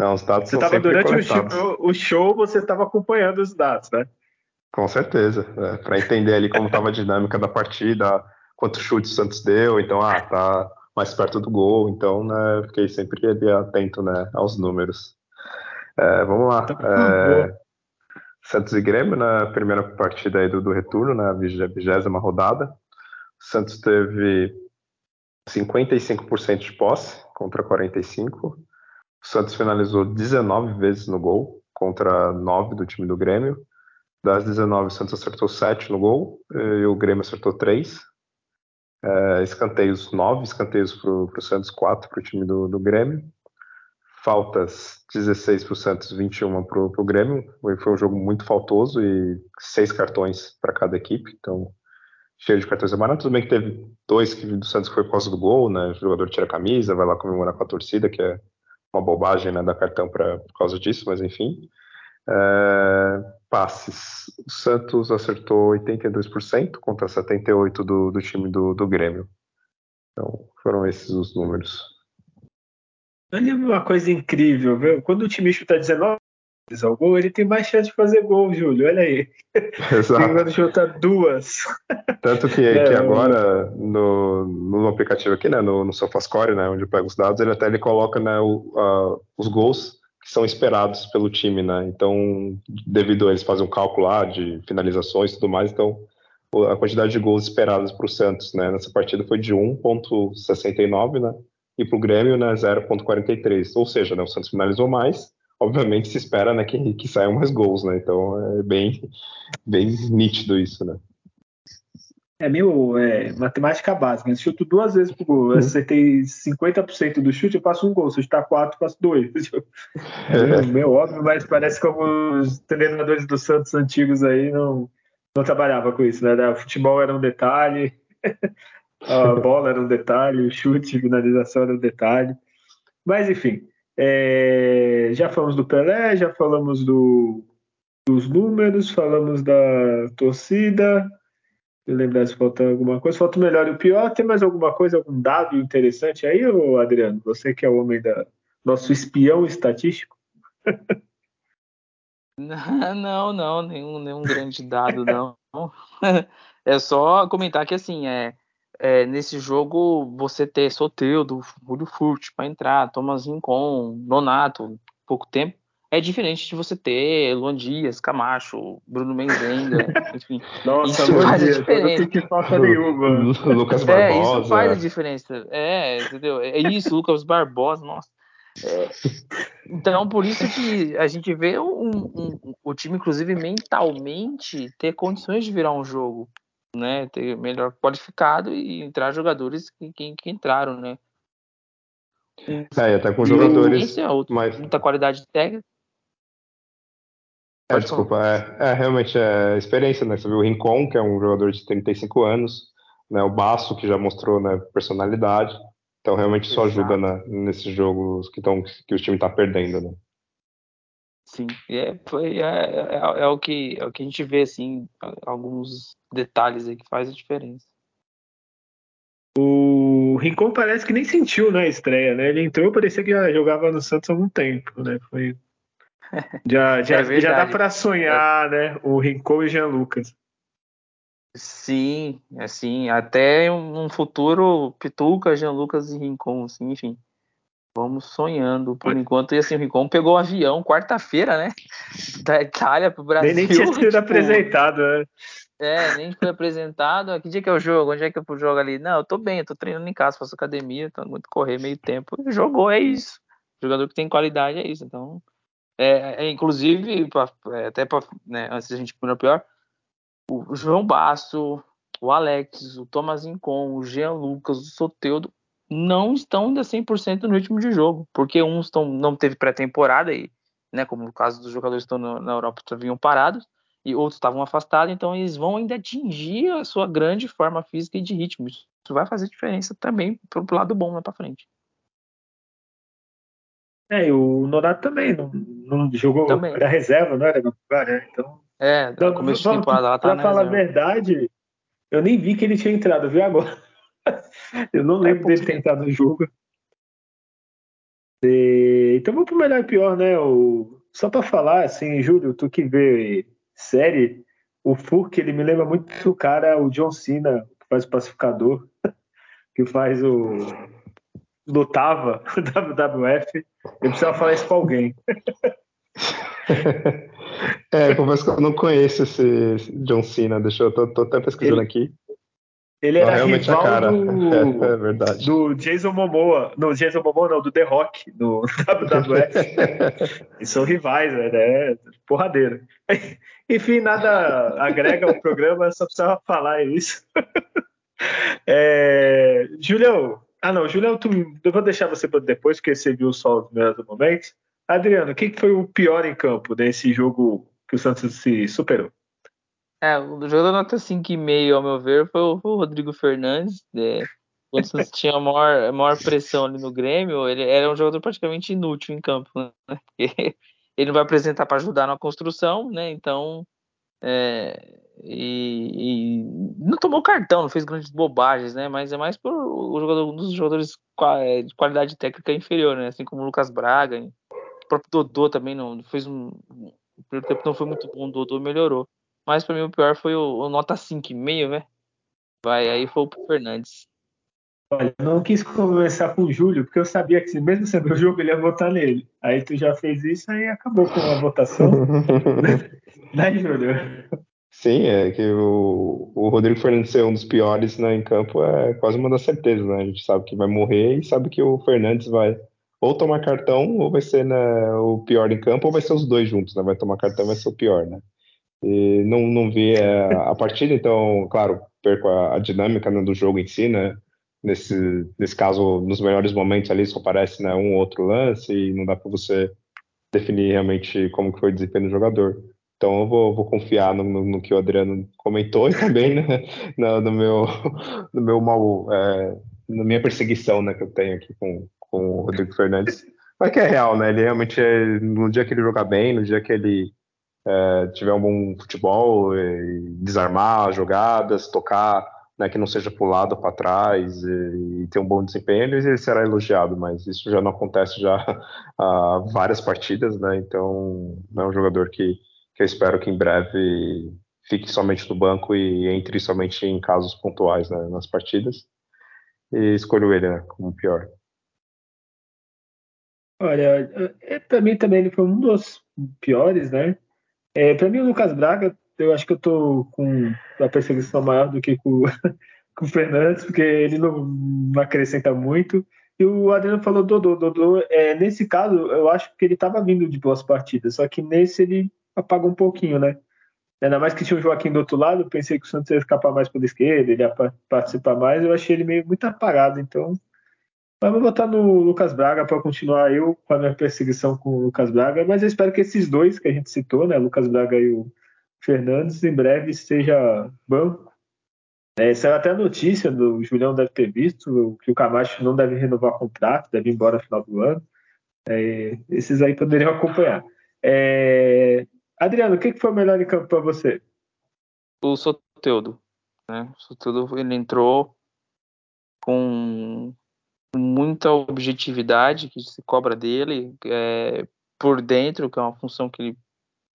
não, os dados você estava durante o show, o show, você estava acompanhando os dados, né? Com certeza, é, para entender ali como estava a dinâmica da partida, quantos chutes o Santos deu, então, ah, tá mais perto do gol, então, né, fiquei sempre ali atento, né, aos números. É, vamos lá, então, é, Santos e Grêmio na primeira partida aí do, do retorno, na vigésima rodada, o Santos teve 55% de posse contra 45%, o Santos finalizou 19 vezes no gol, contra 9 do time do Grêmio. Das 19, o Santos acertou 7 no gol e o Grêmio acertou 3. É, escanteios 9, escanteios para o Santos, 4 para o time do, do Grêmio. Faltas 16 para o Santos, 21 para o Grêmio. Foi um jogo muito faltoso e seis cartões para cada equipe, então cheio de cartões amarelos. Tudo bem que teve dois que do Santos que foi por causa do gol, né? O jogador tira a camisa, vai lá comemorar com a torcida, que é uma bobagem né, dar cartão pra, por causa disso, mas enfim. É, passes. O Santos acertou 82% contra 78% do, do time do, do Grêmio. Então, foram esses os números. Olha uma coisa incrível, viu? Quando o time chuta 19 ao gol, ele tem mais chance de fazer gol, Júlio. Olha aí. Exato. Quando chuta duas. Tanto que, é, que agora, no, no aplicativo aqui, né, no, no SofaScore, né, onde eu pego os dados, ele até ele coloca né, o, uh, os gols que são esperados pelo time, né? Então, devido a eles fazem um cálculo lá de finalizações e tudo mais, então a quantidade de gols esperados para o Santos, né, nessa partida foi de 1.69, né? E para o Grêmio, né, 0.43. Ou seja, né, o Santos finalizou mais, obviamente se espera né, que, que saiam mais gols, né? Então é bem, bem nítido isso, né? É meio é, matemática básica. Eu chuto duas vezes pro gol. Eu acertei 50% do chute, eu passo um gol. Se eu chutar quatro, eu passo dois. É meio óbvio, mas parece que alguns treinadores do Santos antigos aí não, não trabalhavam com isso, né? O futebol era um detalhe, a bola era um detalhe, o chute, a finalização era um detalhe. Mas enfim, é, já falamos do Pelé, já falamos do, dos números, falamos da torcida. Lembrar se falta alguma coisa, falta o melhor e o pior. Tem mais alguma coisa, algum dado interessante aí, Adriano? Você que é o homem da nosso espião estatístico? Não, não, nenhum, nenhum grande dado, não. É só comentar que assim, é, é, nesse jogo você ter Soteudo, Julio Furt para entrar, Thomas Rincon, Nonato, pouco tempo, é diferente de você ter Luan Dias, Camacho, Bruno Menzenga, enfim. Nossa, isso faz a diferença. Não falta nenhuma. Lucas Barbosa. É, isso faz a diferença. É, entendeu? É isso, Lucas Barbosa, nossa. É, então, por isso que a gente vê um, um, o time, inclusive mentalmente, ter condições de virar um jogo, né? Ter melhor qualificado e entrar jogadores que, que, que entraram, né? É, até com jogadores. É mas... Muita qualidade técnica. É, desculpa, é, é, realmente é experiência, né? Você viu o Rincon, que é um jogador de 35 anos, né? O Baço, que já mostrou né, personalidade. Então realmente só ajuda nesses jogos que, tão, que o time está perdendo, né? Sim, é, foi, é, é, é, o que, é o que a gente vê, assim, alguns detalhes aí que faz a diferença. O Rincon parece que nem sentiu né, a estreia, né? Ele entrou, parecia que já jogava no Santos há algum tempo, né? Foi... Já, já, é já dá para sonhar, né? O Rincon e o Jean Lucas. Sim, assim, até um futuro Pituca, Jean Lucas e Rincon, assim, enfim. Vamos sonhando por enquanto. E assim, o Rincon pegou o um avião quarta-feira, né? Da Itália pro Brasil. Nem, nem tinha sido tipo, apresentado, né? É, nem foi apresentado. Que dia que é o jogo? Onde é que eu jogo ali? Não, eu tô bem, eu tô treinando em casa, faço academia, tô muito correr meio tempo. Jogou, é isso. jogador que tem qualidade é isso. Então, é, é inclusive, pra, é, até pra, né, antes da gente pro pior, o João Basso, o Alex, o Thomas Incon, o Jean Lucas, o Soteudo não estão ainda 100% no ritmo de jogo, porque uns não teve pré-temporada e, né, como no caso dos jogadores que estão na, na Europa vinham parados e outros estavam afastados, então eles vão ainda atingir a sua grande forma física e de ritmo. Isso vai fazer diferença também pro lado bom lá para frente. É, e o Nonato também não, não jogou, também. era reserva, não era né? Então, é, no começo de temporada lá tá Pra falar a verdade, eu nem vi que ele tinha entrado, viu agora? eu não lembro é, dele ter entrado no jogo. E, então vamos pro melhor e pior, né? O, só para falar, assim, Júlio, tu que vê série, o Furk, ele me lembra muito o cara, o John Cena, que faz o pacificador, que faz o. lutava o WWF. Eu precisava falar isso pra alguém. É, confesso que eu não conheço esse John Cena, deixa eu tô, tô até pesquisando ele, aqui. Ele era realmente rival a cara. Do, é, é, verdade. do Jason Momoa, no Jason Momoa não, do The Rock, no WWF. e são rivais, né? É porradeiro. Enfim, nada agrega ao programa, só precisava falar isso. é, Julião, ah não, Julião, tu, eu vou deixar você para depois, porque você viu só os melhores momentos. Adriano, o que foi o pior em campo nesse jogo que o Santos se superou? É, o jogador nota 5,5, ao meu ver, foi o, Rodrigo Fernandes. É, quando o tinha maior, maior pressão ali no Grêmio, ele era um jogador praticamente inútil em campo. Né? ele não vai apresentar para ajudar na construção, né? Então. É, e, e, não tomou cartão, não fez grandes bobagens, né? Mas é mais por o jogador, um dos jogadores de qualidade técnica inferior, né? Assim como o Lucas Braga, próprio Dodô também não fez um. O primeiro tempo não foi muito bom, o Dodô melhorou. Mas para mim o pior foi o, o nota 5,5, né? Vai, aí foi o Fernandes. Olha, eu não quis conversar com o Júlio, porque eu sabia que mesmo sendo o jogo, ele ia votar nele. Aí tu já fez isso, aí acabou com a votação. né, Júlio? Sim, é que o, o Rodrigo Fernandes ser um dos piores né, em campo é quase uma das certezas, né? A gente sabe que vai morrer e sabe que o Fernandes vai ou tomar cartão, ou vai ser né, o pior em campo, ou vai ser os dois juntos, né? Vai tomar cartão, vai ser o pior, né? E não, não vi é, a partida, então, claro, perco a, a dinâmica né, do jogo em si, né? Nesse, nesse caso, nos melhores momentos ali só aparece né, um ou outro lance e não dá para você definir realmente como que foi o desempenho do jogador. Então eu vou, vou confiar no, no, no, que o Adriano comentou e também né, no, no, meu, no meu mal, é, na minha perseguição né, que eu tenho aqui com, com o Rodrigo Fernandes. Mas que é real, né? Ele realmente, é, no dia que ele jogar bem, no dia que ele é, tiver um bom futebol, desarmar as jogadas, tocar, né, que não seja pulado para trás e, e, ter um bom desempenho, ele será elogiado, mas isso já não acontece já há várias partidas, né? Então, é um jogador que, que eu espero que em breve fique somente no banco e entre somente em casos pontuais né, nas partidas. E escolho ele né, como pior. Olha, é, para mim também ele foi um dos piores, né? É, para mim o Lucas Braga, eu acho que eu tô com a perseguição maior do que com, com o Fernandes, porque ele não, não acrescenta muito. E o Adriano falou do Dodô. Dodô, é, nesse caso, eu acho que ele estava vindo de boas partidas, só que nesse ele apagou um pouquinho, né? Ainda mais que tinha o Joaquim do outro lado, pensei que o Santos ia escapar mais pela esquerda, ele ia participar mais, eu achei ele meio muito apagado, então. Mas vou botar no Lucas Braga para continuar eu com a minha perseguição com o Lucas Braga, mas eu espero que esses dois que a gente citou, né, Lucas Braga e o Fernandes, em breve seja banco é, até a notícia do Julião deve ter visto que o Camacho não deve renovar o contrato, deve ir embora no final do ano. É, esses aí poderiam acompanhar. É, Adriano, o que foi o melhor em campo para você? O Soteudo. Né? O Soteudo ele entrou com muita objetividade que se cobra dele é, por dentro, que é uma função que ele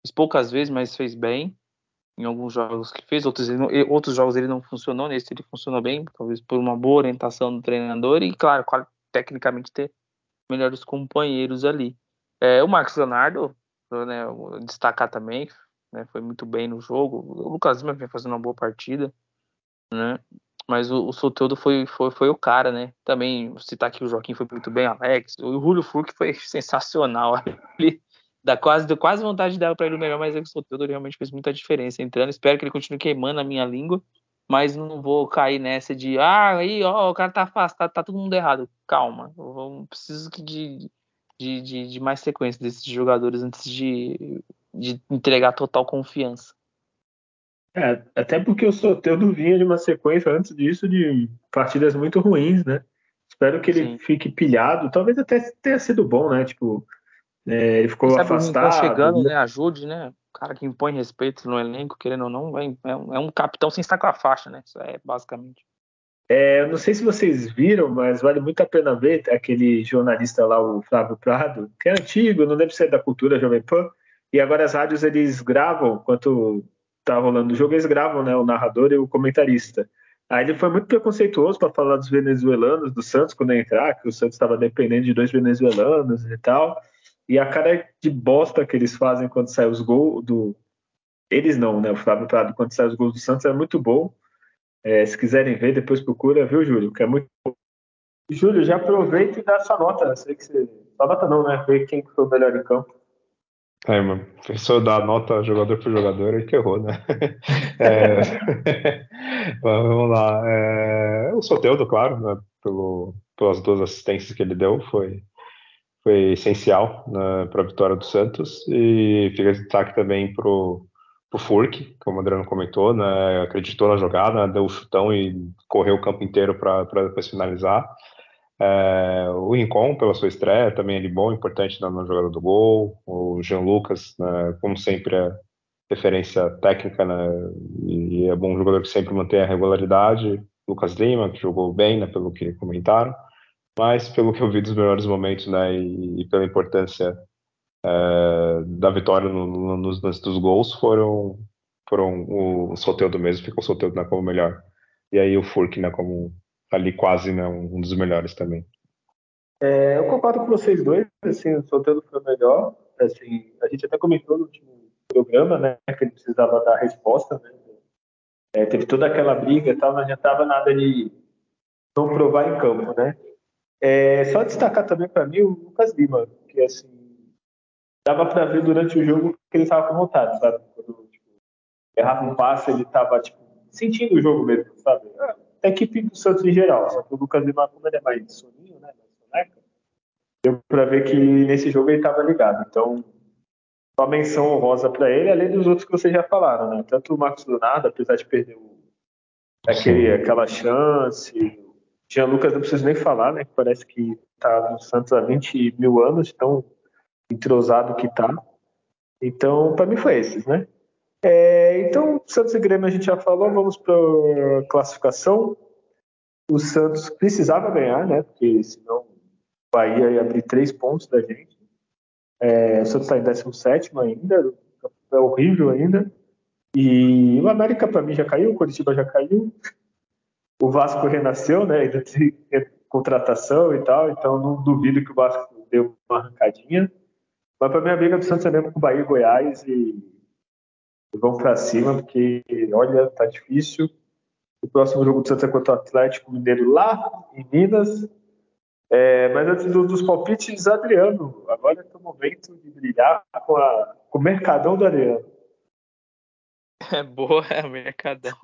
fez poucas vezes, mas fez bem em alguns jogos que fez, outros, outros jogos ele não funcionou, nesse ele funcionou bem, talvez por uma boa orientação do treinador e, claro, tecnicamente ter melhores companheiros ali. É, o Marcos Leonardo, né, destacar também, né, foi muito bem no jogo. O Lucas Lima vem fazendo uma boa partida, né? Mas o, o foi, foi, foi o cara, né? Também citar aqui o Joaquim foi muito bem, Alex. O Julio Furk foi sensacional. Ele dá quase, deu quase vontade de dar para ele o melhor, mas é que o Soteldo realmente fez muita diferença entrando. Espero que ele continue queimando a minha língua, mas não vou cair nessa de ah, aí, ó, o cara tá afastado, tá todo mundo errado. Calma, eu preciso de, de, de, de mais sequência desses jogadores antes de, de entregar total confiança. É, até porque o Soteldo vinha de uma sequência antes disso de partidas muito ruins, né? Espero que ele Sim. fique pilhado. Talvez até tenha sido bom, né? Tipo, é, ele ficou Sabe, afastado. chegando, né? Ajude, né? O cara que impõe respeito no elenco, querendo ou não, é, é, um, é capitão sem estar com a faixa, né? Isso é basicamente. É, eu não sei se vocês viram, mas vale muito a pena ver aquele jornalista lá, o Flávio Prado, que é antigo, não deve ser da cultura Jovem Pan, e agora as rádios eles gravam, enquanto tá rolando o jogo, eles gravam, né, o narrador e o comentarista. Aí ele foi muito preconceituoso para falar dos venezuelanos, do Santos, quando entrar, que o Santos estava dependendo de dois venezuelanos e tal. E a cara de bosta que eles fazem quando sai os gols do. Eles não, né? O Flávio Prado, quando sai os gols do Santos, é muito bom. É, se quiserem ver, depois procura, viu, Júlio? Que é muito bom. Júlio, já aproveita e dá sua nota. Sei que você. Sua nota não, né? Ver quem foi o melhor em campo. É, mano, pessoa dá nota jogador por jogador e que errou, né? É, vamos lá. É, o Soteudo, claro, né, pelo, pelas duas assistências que ele deu, foi, foi essencial né, para a vitória do Santos e fica destaque também para o Furk, como o Adriano comentou, né, acreditou na jogada, deu o chutão e correu o campo inteiro para depois finalizar. É, o Rincon, pela sua estreia, também ele bom, importante na jogada do gol. O Jean Lucas, né, como sempre, é referência técnica né, e é bom jogador que sempre mantém a regularidade. Lucas Lima, que jogou bem, né, pelo que comentaram mas pelo que eu vi dos melhores momentos, né, e, e pela importância é, da vitória no, no, nos lances dos gols, foram, foram o, o Soteldo mesmo, ficou o Soteldo né, como melhor. E aí o Furk, né, como ali quase né, um, dos melhores também. É, eu concordo com vocês dois, assim, o Soteldo foi melhor, assim, a gente até comentou no último programa, né, que ele precisava dar resposta, né, é, teve toda aquela briga e tal, não adiantava nada de não provar em campo, né, é, só destacar também para mim o Lucas Lima, que assim, dava para ver durante o jogo que ele estava com vontade, sabe? Quando tipo, errava um passe, ele estava tipo, sentindo o jogo mesmo, sabe? A equipe do Santos em geral, só que o Lucas Lima, como ele é mais soninho, né? Mais soneca, deu para ver que nesse jogo ele estava ligado. Então, uma menção honrosa para ele, além dos outros que vocês já falaram, né? Tanto o Marcos Donado, apesar de perder o, aquele, aquela chance, Jean Lucas não preciso nem falar, né? Parece que está no Santos há 20 mil anos, tão entrosado que está. Então, para mim foi esses, né? É, então, Santos e Grêmio a gente já falou, vamos para classificação. O Santos precisava ganhar, né? Porque senão o Bahia ia abrir três pontos da gente. É, o Santos está em 17 ainda, é horrível ainda. E o América, para mim, já caiu, o Curitiba já caiu. O Vasco renasceu, né? Ainda tem contratação e tal, então não duvido que o Vasco deu uma arrancadinha. Mas para minha briga do Santos é mesmo com o Bahia e Goiás e, e vão para cima, porque, olha, tá difícil. O próximo jogo do Santos é contra o Atlético Mineiro lá em Minas. É, mas antes do, dos palpites, Adriano, agora é o momento de brilhar com, a, com o Mercadão do Adriano. É boa, é o Mercadão.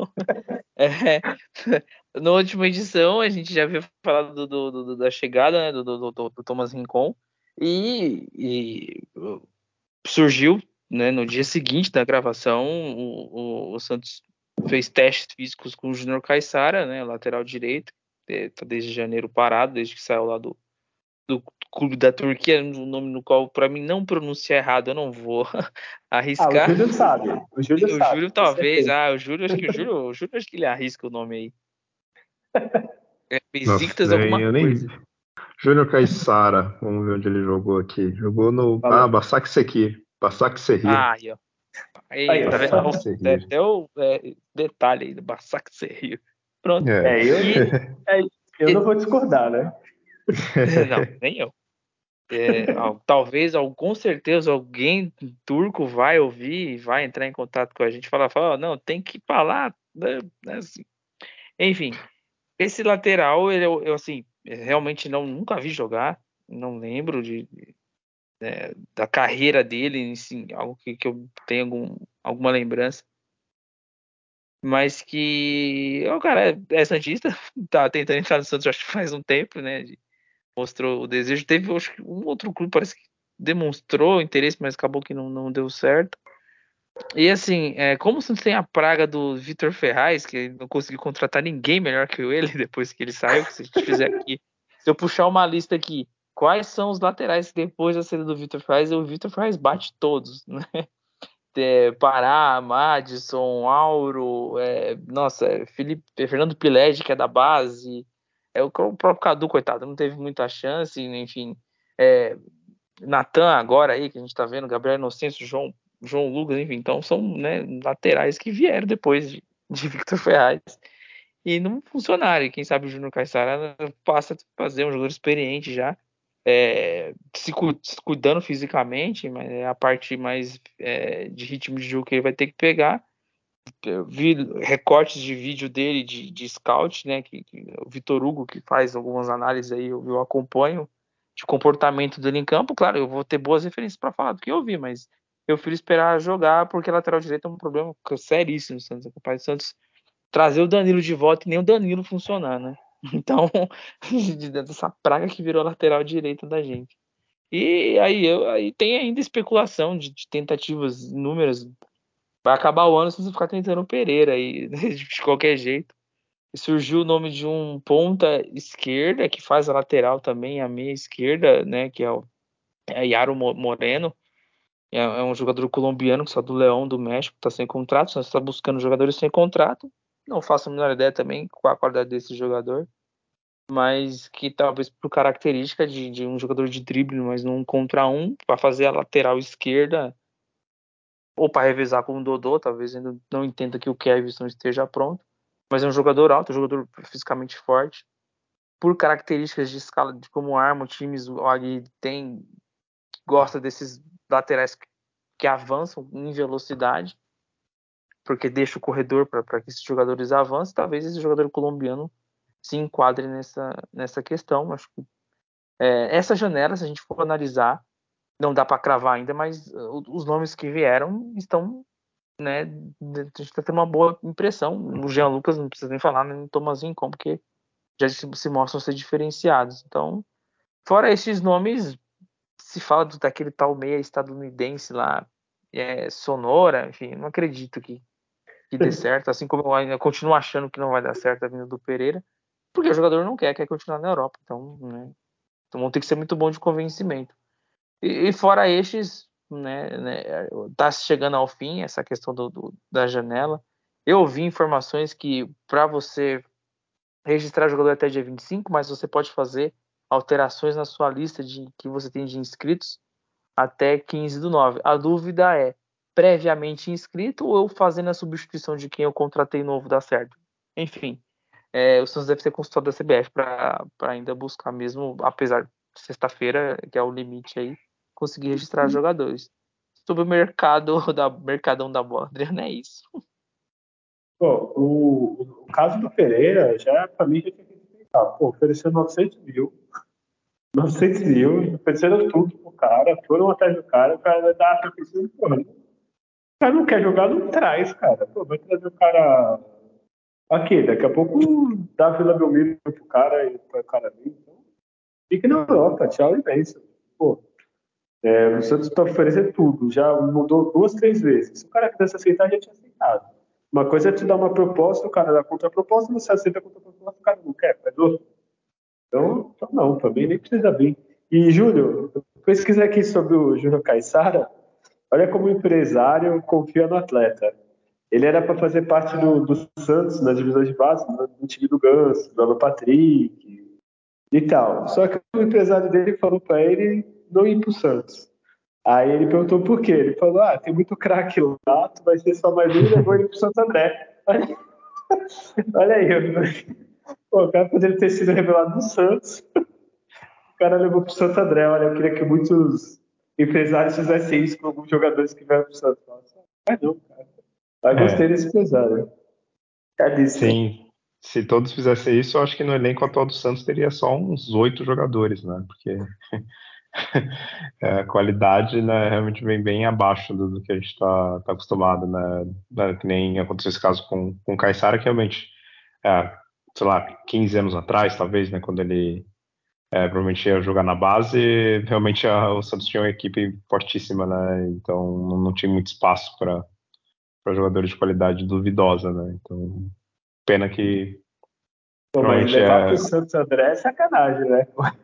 é, na última edição, a gente já havia falado do, do, do da chegada né, do, Thomas Rincon e, e, surgiu né, no dia seguinte da gravação o, o, o Santos fez testes físicos com o Júnior Caixara, né, lateral direito, está desde janeiro parado, desde que saiu lá do, do clube da Turquia, um nome no qual para mim não pronunciar errado, eu não vou arriscar. Ah, o Júlio sabe. O Júlio, o sabe, Júlio talvez, ah, o Júlio acho que o Júlio, o Júlio acho que ele arrisca o nome aí. É, Besiktas alguma coisa. Nem... Júnior Caissara, vamos ver onde ele jogou aqui. Jogou no ah, Basak Sekir. Basak Serrir. Ah, aí, ó. Aí, aí tá vendo? Até o é, detalhe aí do Basak Serrir. Pronto. É, é eu, é, eu não vou discordar, né? não, nem eu. É, talvez, com certeza, alguém turco vai ouvir e vai entrar em contato com a gente e falar, fala, não, tem que falar. Né, né? Assim. Enfim, esse lateral, eu, eu, assim, realmente não nunca vi jogar, não lembro de, é, da carreira dele, assim, algo que, que eu tenho algum, alguma lembrança. Mas que o cara é, é Santista, tá tentando entrar no Santos acho que faz um tempo, né? De, mostrou o desejo. Teve, acho que um outro clube parece que demonstrou interesse, mas acabou que não, não deu certo. E assim, é, como você tem a praga do Vitor Ferraz, que não conseguiu contratar ninguém melhor que ele depois que ele saiu, se a gente fizer aqui, se eu puxar uma lista aqui, quais são os laterais depois da saída do Vitor Ferraz, o Vitor Ferraz bate todos, né? É, Pará, Madison, Auro, é, nossa, Felipe, Fernando Pilege, que é da base, é o, o próprio Cadu, coitado, não teve muita chance, enfim. É, Natan agora aí, que a gente tá vendo, Gabriel Inocêncio, João, João Lucas, enfim, então são né, laterais que vieram depois de, de Victor Ferraz e não funcionaram. E quem sabe o Júnior Caixara passa a fazer um jogador experiente já, é, se, se, cuidando fisicamente, mas é a parte mais é, de ritmo de jogo que ele vai ter que pegar eu vi recortes de vídeo dele de, de scout, né? Que, que, o Vitor Hugo que faz algumas análises aí, eu, eu, acompanho de comportamento dele em campo. Claro, eu vou ter boas referências para falar do que eu vi, mas eu prefiro esperar jogar porque lateral direito é um problema seríssimo no Santos. É capaz Santos trazer o Danilo de volta e nem o Danilo funcionar, né? Então, dessa praga que virou a lateral direita da gente. E aí, eu, aí tem ainda especulação de, de tentativas inúmeras vai acabar o ano se você ficar tentando o Pereira aí, de qualquer jeito. E surgiu o nome de um ponta esquerda, que faz a lateral também, a meia esquerda, né, que é o é Yaro Moreno. É, é, um jogador colombiano que saiu do Leão do México, está sem contrato, está buscando jogadores sem contrato. Não faço a menor ideia também qual a qualidade desse jogador, mas que talvez por característica de, de um jogador de drible, mas num contra um, para fazer a lateral esquerda, ou para revezar com o Dodô, talvez ainda não entenda que o Kevin não esteja pronto, mas é um jogador alto, um jogador fisicamente forte, por características de escala de como arma, times ali tem gosta desses laterais que, que avançam em velocidade, porque deixa o corredor para que esses jogadores avancem, talvez esse jogador colombiano se enquadre nessa, nessa questão. Acho que é, essa janela, se a gente for analisar, não dá para cravar ainda, mas uh, os nomes que vieram estão, né, a gente está tendo uma boa impressão. O Jean Lucas não precisa nem falar, nem o Tomazinho como porque já se, se, mostram ser diferenciados. Então, fora esses nomes, se fala do, daquele tal meia estadunidense lá, é, Sonora, enfim, não acredito que, que dê certo, assim como eu ainda continuo achando que não vai dar certo a vinda do Pereira, porque o jogador não quer, quer continuar na Europa, então, né, então vão ter que ser muito bom de convencimento. E, e fora estes, né, né, tá chegando ao fim essa questão do, do da janela. Eu ouvi informações que para você registrar jogador até dia 25, mas você pode fazer alterações na sua lista de que você tem de inscritos até 15 do 9. A dúvida é previamente inscrito ou eu fazendo a substituição de quem eu contratei novo dá certo. Enfim, é, o Santos deve ter consultado a CBF para ainda buscar mesmo, apesar de sexta-feira, que é o limite aí, conseguir registrar jogadores. Sobre o mercado da mercadão da bola, Adriano, é isso. Pô, o, o, caso do Pereira, já para mim já tinha que. Pô, ofereceu 900 mil. 900 mil, ofereceram tudo pro cara, foram atrás do cara, o cara dá pensando, porra, cara não quer jogar, não traz, cara. Pô, vai trazer o cara aqui, daqui a pouco dá Vila Belmiro pro cara e o cara vir. Então, fica na Europa, tchau e benção. Pô, é, o Santos tá oferecendo tudo, já mudou duas, três vezes. Se o cara quisesse aceitar, já tinha aceitado. Uma coisa é te dar uma proposta, o cara dá contraproposta, você aceita a contraproposta, o cara não quer, faz. Então, então não, também nem precisa vir. E, Júlio, pesquisa aqui sobre o Júlio Caixara. Olha como o empresário confia no atleta. Ele era para fazer parte do, do, Santos nas divisões de base, no time do Ganso, do Alan Patrick e tal. Só que o empresário dele falou para ele não ir para o Santos. Aí ele perguntou por quê. Ele falou: Ah, tem muito craque lá, tu vai ser só mais um e levou ele pro Santo André. Olha, olha aí, Pô, o cara poderia ter sido revelado no Santos. O cara levou pro Santo André. Olha, eu queria que muitos empresários fizessem isso com alguns jogadores que vieram pro Santos. Mas não, cara. Mas é. gostei desse empresário. É Sim. Se todos fizessem isso, eu acho que no elenco atual do Santos teria só uns oito jogadores, né? Porque a qualidade né, realmente vem bem abaixo do, do que a gente está tá acostumado, né? né? Que nem aconteceu esse caso com, com o Caissara, que realmente, é, sei lá, 15 anos atrás, talvez, né? Quando ele é, provavelmente ia jogar na base, realmente a, o Santos tinha uma equipe fortíssima, né? Então não, tinha muito espaço para jogadores de qualidade duvidosa, né? Então, pena que. Pô, mas levar é... pro Santos André é sacanagem, né?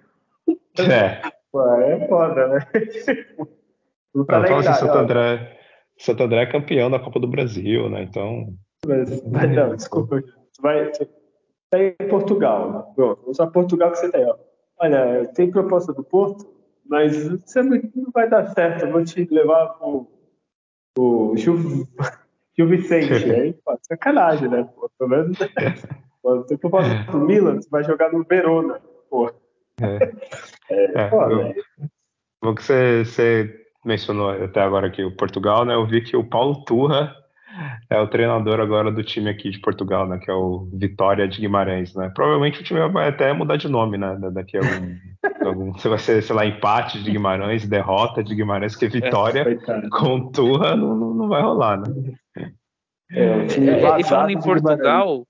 É. Pô, é foda, né? Não tá não, assim, Santo André, Santo André é campeão da Copa do Brasil, né? Então. Mas, mas não, desculpa. Vai. Tá em Portugal. Pronto, vamos usar Portugal que você tem, ó. Olha, tem proposta do Porto, mas você não vai dar certo. Eu vou te levar pro, pro Gil, Gil Vicente. Aí, pô, sacanagem, né? Pô, pelo menos. Pô, tem proposta do Milan, você vai jogar no Verona. Pô. É, é, é eu, o que você, você, mencionou até agora aqui, o Portugal, né? Eu vi que o Paulo Turra é o treinador agora do time aqui de Portugal, né? Que é o Vitória de Guimarães, né? Provavelmente o time vai até mudar de nome, né? Daqui a algum, algum você vai ser, sei lá, empate de Guimarães, derrota de Guimarães, que Vitória é, com Turra não, não vai rolar, né? É, é, e falando em Portugal,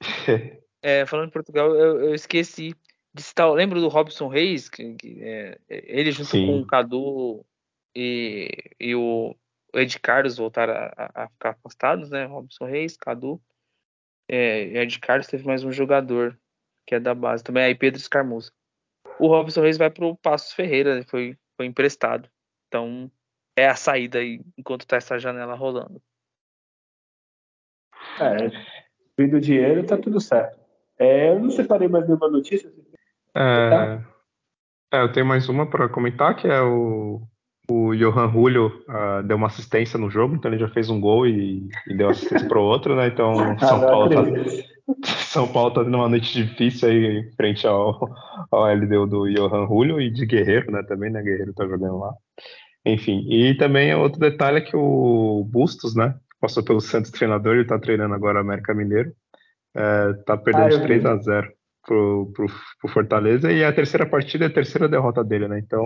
é, falando em Portugal, eu, eu esqueci de citar, lembra do Robson Reis, que, que é, ele junto Sim. com o Cadu e, e o Ed Carlos voltaram a, a, ficar afastados, né? Robson Reis, Cadu. É, Ed Carlos teve mais um jogador que é da base também, aí Pedro Escarmosa. O Robson Reis vai pro Passos Ferreira, né, foi, foi emprestado. Então é a saída aí enquanto tá essa janela rolando. É, vindo dinheiro, tá tudo certo. É, eu não separei mais nenhuma notícia. É, é, eu tenho mais uma para comentar, que é o, o Johan Julio uh, deu uma assistência no jogo, então ele já fez um gol e, e deu assistência para o outro, né? Então São Paulo tá, São Paulo tá tendo uma noite difícil aí frente ao, ao LDU do Johan Julio e de Guerreiro, né? Também, né? Guerreiro tá jogando lá. Enfim, e também outro detalhe é que o Bustos, né? Passou pelo Santos treinador, ele tá treinando agora o América Mineiro. É, tá perdendo ah, de 3 a 0 pro, pro, pro Fortaleza e a terceira partida é a terceira derrota dele, né? Então,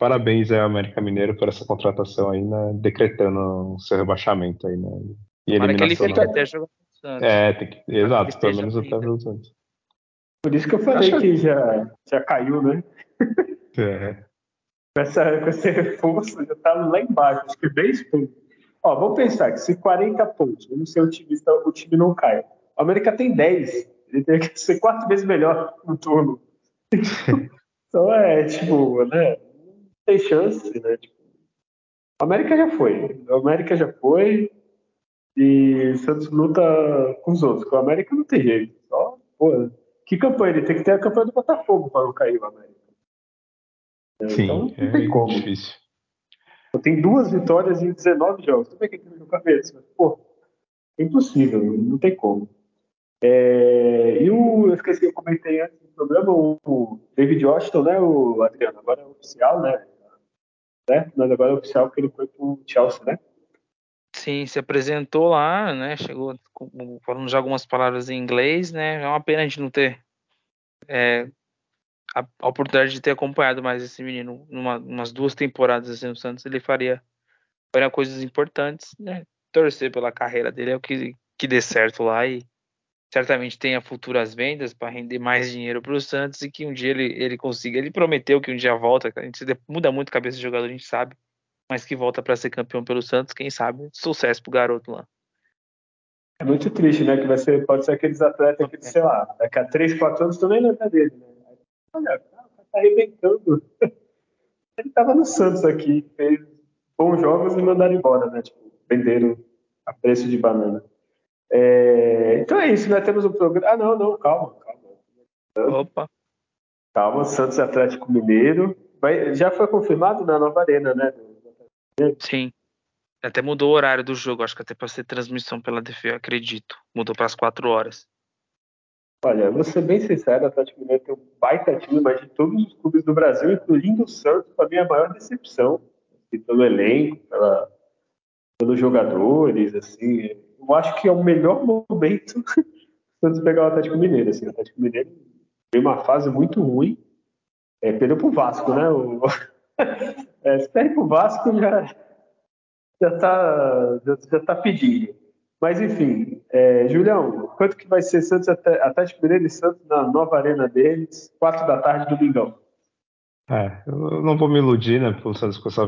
parabéns ao América Mineiro por essa contratação aí, né? Decretando o seu rebaixamento aí, né? E Para que ele fique até jogar Santos. É, tem que, exato, pelo menos até o Santos. Por isso que eu falei que já, já caiu, né? É. com, essa, com esse reforço já tá lá embaixo, acho que 10 pontos. Ó, vamos pensar que se 40 pontos, vamos ser otimista, o time não cai. O América tem 10. Ele tem que ser quatro vezes melhor no turno. então é, tipo, né? Não tem chance, né? Tipo, a América já foi. A América já foi. E o Santos luta com os outros. Com a América não tem jeito. Só, pô, que campanha? Ele tem que ter a campanha do Botafogo para não cair o América. Sim, então, não é tem como. difícil. Tem duas vitórias em 19 jogos. Tudo bem que tem no cabeça, mas, pô, é impossível, não tem como. É, e o, eu esqueci, eu comentei antes do programa, o, David Washington, né, o Adriano, agora é oficial, né? Né? Mas agora é oficial que ele foi pro Chelsea, né? Sim, se apresentou lá, né? Chegou falando já algumas palavras em inglês, né? É uma pena a gente não ter é, a, a, oportunidade de ter acompanhado mais esse menino numa umas duas temporadas assim no Santos. Ele faria, faria coisas importantes, né? Torcer pela carreira dele é o que, que dê certo lá e certamente tenha futuras vendas para render mais dinheiro para o Santos e que um dia ele, ele consiga. Ele prometeu que um dia volta, a gente muda muito a cabeça do jogador, a gente sabe, mas que volta para ser campeão pelo Santos, quem sabe, sucesso pro garoto lá. É muito triste, né? Que vai ser, pode ser aqueles atletas que, sei lá, daqui a 3, 4 anos tu nem lembra dele, né? Olha, o tá arrebentando. Ele tava no Santos aqui, fez bons jogos e mandaram embora, né? Tipo, venderam a preço de banana. É, então é isso, nós temos um programa. Ah, não, não, calma, calma. Opa. Calma, Santos Atlético Mineiro. Vai, já foi confirmado na nova arena, né? Sim. Até mudou o horário do jogo, acho que até para ser transmissão pela DF, acredito. Mudou para as 4 horas. Olha, vou ser bem sincero, o Atlético Mineiro tem um baita time, mas de todos os clubes do Brasil, incluindo o Santos, para mim é a maior decepção. Assim, pelo elenco, pela, pelos jogadores, assim, eu acho que é o melhor momento Santos pegar o Atlético Mineiro. Assim, o Atlético Mineiro tem uma fase muito ruim. É, perdeu pro Vasco, né? O... é, se perde pro Vasco já já tá, já, já tá pedindo. Mas enfim, é, Julião, quanto que vai ser Santos Atlético Mineiro e Santos na nova arena deles, quatro da tarde, domingão? É, eu não vou me iludir, né, pelo Santos com essa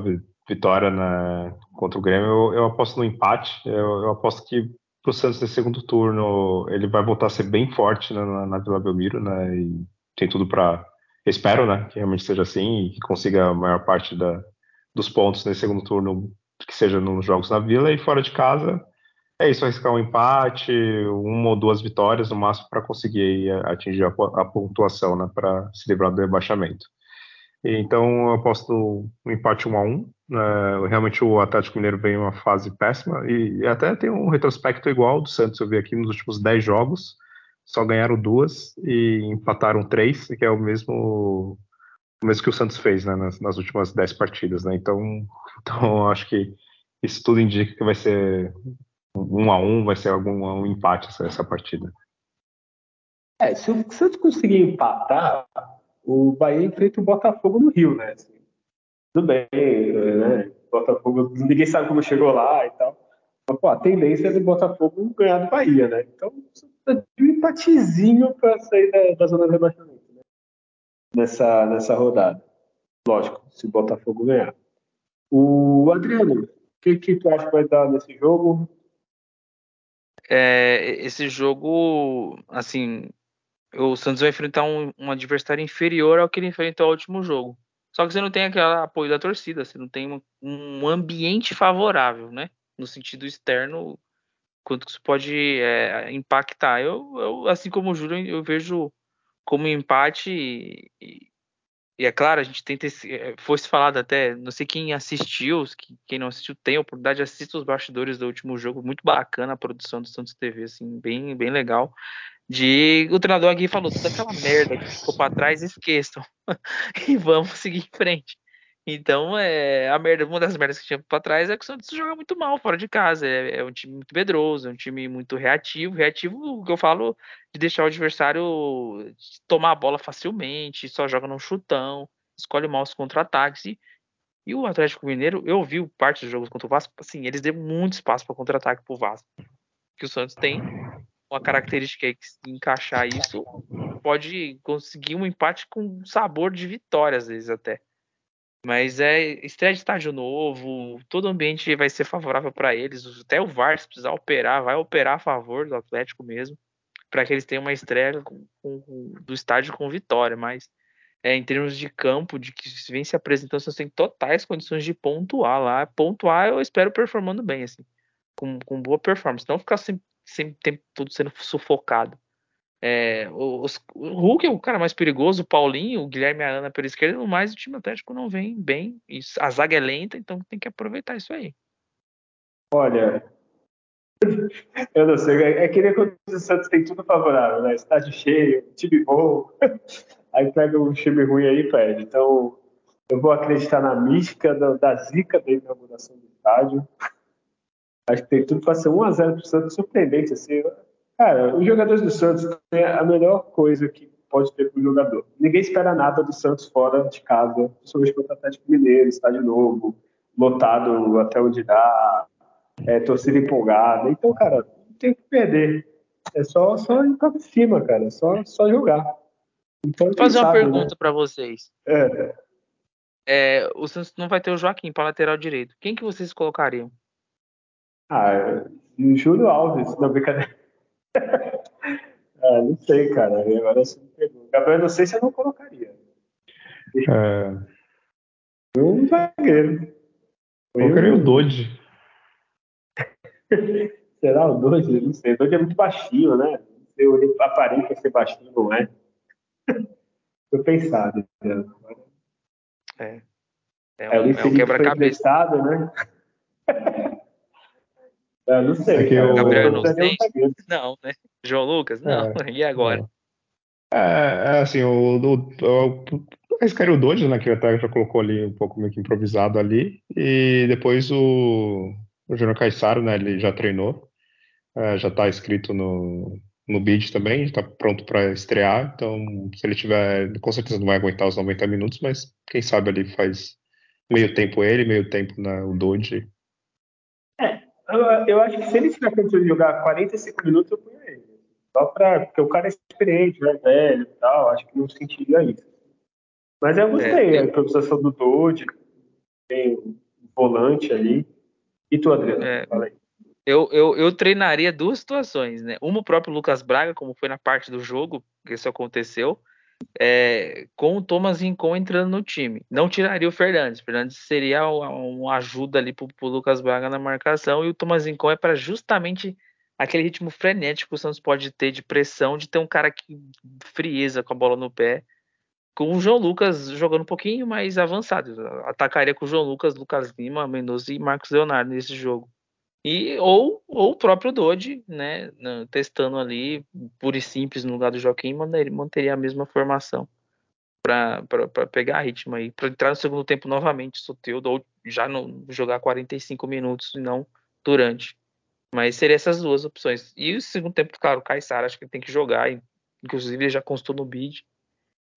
vitória na, contra o Grêmio. Eu, eu aposto no empate. Eu, eu aposto que pro Santos nesse segundo turno ele vai voltar a ser bem forte né, na, na Vila Belmiro, né? E tem tudo para espero, né, que realmente seja assim e que consiga a maior parte da, dos pontos nesse segundo turno, que seja nos jogos na Vila e fora de casa. É isso, arriscar um empate, uma ou duas vitórias no máximo para conseguir atingir a, a pontuação, né, para se livrar do rebaixamento. Então eu aposto um empate 1 a 1 é, Realmente o Atlético Mineiro vem em uma fase péssima e até tem um retrospecto igual do Santos. Eu vi aqui nos últimos 10 jogos, só ganharam duas e empataram três, que é o mesmo, o mesmo que o Santos fez né, nas, nas, últimas 10 partidas. Né? Então, então acho que isso tudo indica que vai ser um a um, vai ser algum um empate essa, essa partida. É, se o Santos conseguir empatar, o Bahia enfrenta o Botafogo no Rio, né? Assim, tudo bem, né? Botafogo, ninguém sabe como chegou lá e tal. Mas, pô, a tendência é do Botafogo ganhar do Bahia, né? Então, de um empatezinho para sair da, da, zona de rebaixamento, né? Nessa, nessa rodada. Lógico, se o Botafogo ganhar. O Adriano, o que, que tu acha que vai dar nesse jogo? É, esse jogo, assim, o Santos vai enfrentar um, um, adversário inferior ao que ele enfrentou no último jogo. Só que você não tem aquele apoio da torcida, você não tem um, um ambiente favorável, né? No sentido externo, quanto isso pode é, impactar. Eu, eu, assim como o Júlio, eu vejo como empate e, e, e, é claro, a gente tenta, é, fosse falado até, não sei quem assistiu, quem não assistiu tem a oportunidade, assista os bastidores do último jogo, muito bacana a produção do Santos TV, assim, bem, bem legal de o treinador aqui falou toda aquela merda que ficou para trás, esqueçam e vamos seguir em frente. Então, é, a merda, uma das merdas que tinha para trás é que o Santos joga muito mal fora de casa. É, é, um time muito medroso, é um time muito reativo. Reativo, o que eu falo, de deixar o adversário tomar a bola facilmente, só joga no chutão, escolhe mal os contra-ataques. E, e, o Atlético Mineiro, eu vi parte dos jogos contra o Vasco, assim, eles deu muito espaço para contra-ataque pro Vasco. Que o Santos tem uma característica aí que encaixar isso pode conseguir um empate com sabor de vitória às vezes até. Mas é estreia de estádio novo, todo o ambiente vai ser favorável para eles. Até o VAR, se precisar operar, vai operar a favor do Atlético mesmo, para que eles tenham uma estreia com, com, do estádio com vitória. Mas é, em termos de campo, de que vem se apresentando, vocês têm totais condições de pontuar lá. Pontuar, eu espero performando bem, assim, com, com boa performance. Não ficar sempre sempre tempo tudo sendo sufocado. É, os, o Hulk é o cara mais perigoso, o Paulinho, o Guilherme Arana pela esquerda, no mais o time Atlético não vem bem. a zaga é lenta, então tem que aproveitar isso aí. Olha, eu não sei, é, é que nem quando o Santos tem tudo favorável, né? Estádio cheio, time bom, aí pega um time ruim aí e perde. Então, eu vou acreditar na mística da, da zica da inauguração do estádio. Acho que tem tudo para ser 1x0 pro Santos, surpreendente, assim. Cara, os jogadores do Santos têm a melhor coisa que pode ter para o jogador. Ninguém espera nada do Santos fora de casa, principalmente contra o Atlético Mineiro, estádio novo, lotado até onde dá, é, torcida empolgada. Então, cara, não tem que perder. É só, só ir para cima, cara. É só, só jogar. Então, Vou fazer uma sabe, pergunta né? para vocês. É. É, o Santos não vai ter o Joaquim para lateral direito. Quem que vocês colocariam? Ah, Júlio Alves, não, brincadeira. ah, não sei, cara. Agora você me pegou. Gabriel, não sei se eu não colocaria. É... Um zagueiro. Eu colocaria o Dodge. Será o Dodge? Não sei. O Dodge é muito baixinho, né? Eu aparenta ser baixinho, não é? Tô pensado. Né? É. É um, é, é um quebra-cabeça. né? Eu não sei. Aqui o... Gabriel Inocente? Não, né? João Lucas? Não. É, e agora? É, é assim, o, o, o, esse cara o Dodge, né, que até já colocou ali um pouco meio que improvisado ali, e depois o, o Júnior Caissaro, né, ele já treinou, é, já está inscrito no, no bid também, está pronto para estrear, então se ele tiver, com certeza não vai aguentar os 90 minutos, mas quem sabe ali faz meio tempo ele, meio tempo né, o Dodge. É, eu, eu acho que se ele tiver condições de jogar 45 minutos, eu ponho ele. Só pra, porque o cara é experiente, né, velho e tal, acho que não sentiria isso. Mas eu gostei, é, a improvisação do Dodge, tem um volante ali. E tu, Adriano? É, Fala aí. Eu, eu, eu treinaria duas situações, né? Uma o próprio Lucas Braga, como foi na parte do jogo, que isso aconteceu, é, com o Thomas Rincon entrando no time. Não tiraria o Fernandes. O Fernandes seria uma ajuda ali para o Lucas Braga na marcação, e o Thomas Rincon é para justamente aquele ritmo frenético que o Santos pode ter de pressão, de ter um cara que frieza com a bola no pé, com o João Lucas jogando um pouquinho mais avançado. Atacaria com o João Lucas, Lucas Lima, Mendoza e Marcos Leonardo nesse jogo. E, ou, ou o próprio Dodge, né, testando ali, puro e simples, no lugar do Joaquim, manteria a mesma formação para pegar ritmo aí, para entrar no segundo tempo novamente, Soteudo, ou já não jogar 45 minutos e não durante. Mas seria essas duas opções. E o segundo tempo, claro, o Caissara acho que tem que jogar, inclusive ele já constou no bid.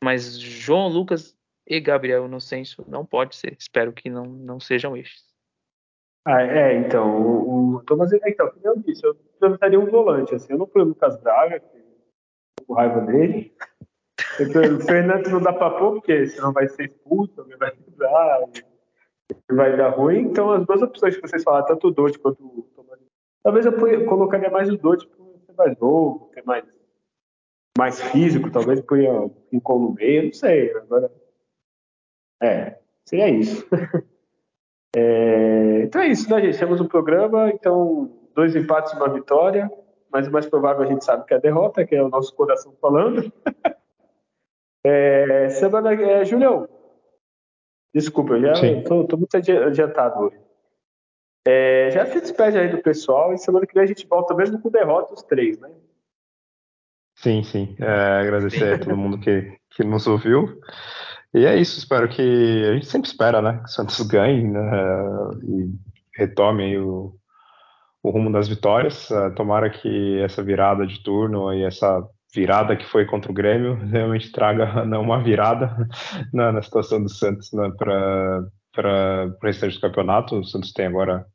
Mas João Lucas e Gabriel Inocêncio não pode ser. Espero que não, não sejam estes. Ah, é, então, o, o Thomas, é, então, como eu disse, eu precisaria um volante, assim, eu não fui o Lucas Braga, que tô com raiva dele, então, o Fernandes não dá pra pôr, porque senão vai ser expulso, alguém vai usar, vai dar ruim, então as duas opções que vocês falaram, tanto o Dote quanto o Thomas, talvez eu colocaria mais o Dote por ser mais novo, ter mais, mais físico, talvez ponha um no meio, não sei, agora, é, seria isso. É, então é isso, né, gente? Temos um programa, então dois empates e uma vitória, mas o mais provável a gente sabe que é a derrota, que é o nosso coração falando. é, semana. É, Julião, desculpa, eu já estou muito adiantado hoje. É, já se despede aí do pessoal e semana que vem a gente volta mesmo com derrota os três, né? Sim, sim. É, agradecer a todo mundo que, que nos ouviu. E é isso, espero que. A gente sempre espera, né? Que o Santos ganhe né, e retome o, o rumo das vitórias. Uh, tomara que essa virada de turno e essa virada que foi contra o Grêmio realmente traga não uma virada na, na situação do Santos né, para o restante do campeonato. O Santos tem agora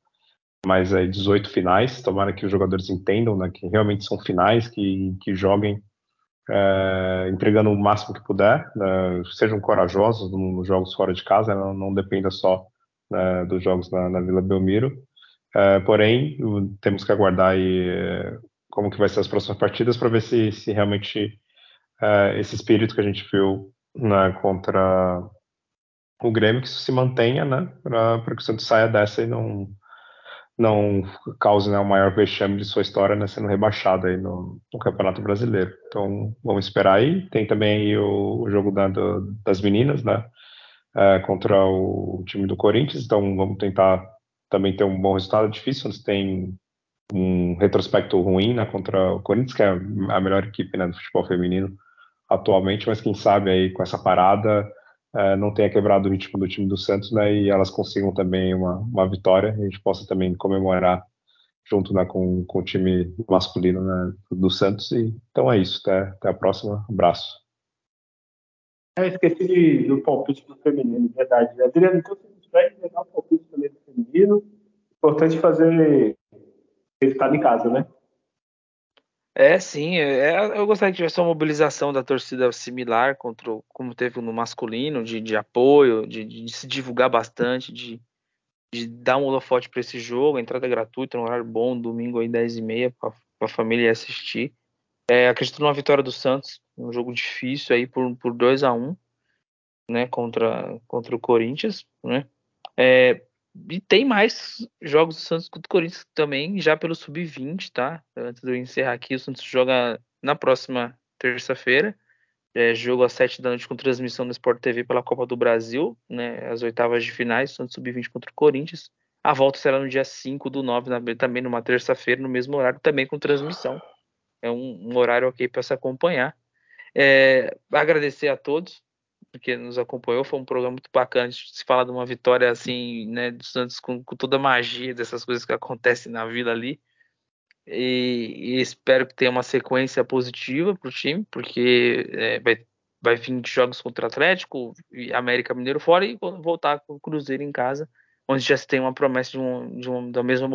mais aí 18 finais. Tomara que os jogadores entendam né, que realmente são finais, que, que joguem é, entregando o máximo que puder, né, sejam corajosos nos jogos fora de casa, não, não dependa só né, dos jogos na, na Vila Belmiro. É, porém, temos que aguardar aí, é, como que vai ser as próximas partidas para ver se, se realmente é, esse espírito que a gente viu né, contra o Grêmio que isso se mantenha, né, para que o Santos saia dessa e não não cause né, o maior vexame de sua história né, sendo rebaixado aí no, no, Campeonato Brasileiro. Então vamos esperar aí. Tem também aí o, o jogo da, do, das meninas, né? É, contra o time do Corinthians. Então vamos tentar também ter um bom resultado. É difícil, eles têm um retrospecto ruim né, contra o Corinthians, que é a melhor equipe né, do futebol feminino atualmente, mas quem sabe aí com essa parada é, não tenha quebrado o ritmo do time do Santos, né, e elas consigam também uma, uma vitória, e a gente possa também comemorar junto né, com, com o time masculino né, do Santos. E, então é isso, até, até a próxima, abraço. Esqueci de, do palpite do feminino, verdade. Adriano, então você vai levar o palpite também do feminino. Importante fazer resultado em casa, né? É, sim. É, é, eu gostaria que tivesse uma mobilização da torcida similar contra o, como teve no masculino, de, de apoio, de, de, se divulgar bastante, de, de dar um holofote para esse jogo, entrada gratuita, um horário bom, domingo aí 10h30 para a família assistir. É, acredito numa vitória do Santos, um jogo difícil aí por, por 2 a 1 né, contra, contra o Corinthians, né? É, e tem mais jogos do Santos contra o Corinthians também, já pelo Sub-20, tá? Antes de eu encerrar aqui, o Santos joga na próxima terça-feira. É, jogo às 7 da noite com transmissão no Sport TV pela Copa do Brasil, né? As oitavas de finais, Santos Sub-20 contra o Corinthians. A volta será no dia 5 do 9, também numa terça-feira, no mesmo horário, também com transmissão. É um, um horário ok para se acompanhar. É, agradecer a todos porque nos acompanhou. Foi um programa muito bacana se falar de uma vitória assim, né, do Santos com, com toda a magia dessas coisas que acontecem na vida ali. E, e espero que tenha uma sequência positiva para o time, porque é, vai, vai vir de jogos contra Atlético e América Mineiro fora e voltar com o Cruzeiro em casa, onde já se tem uma promessa de, um, de uma, da mesma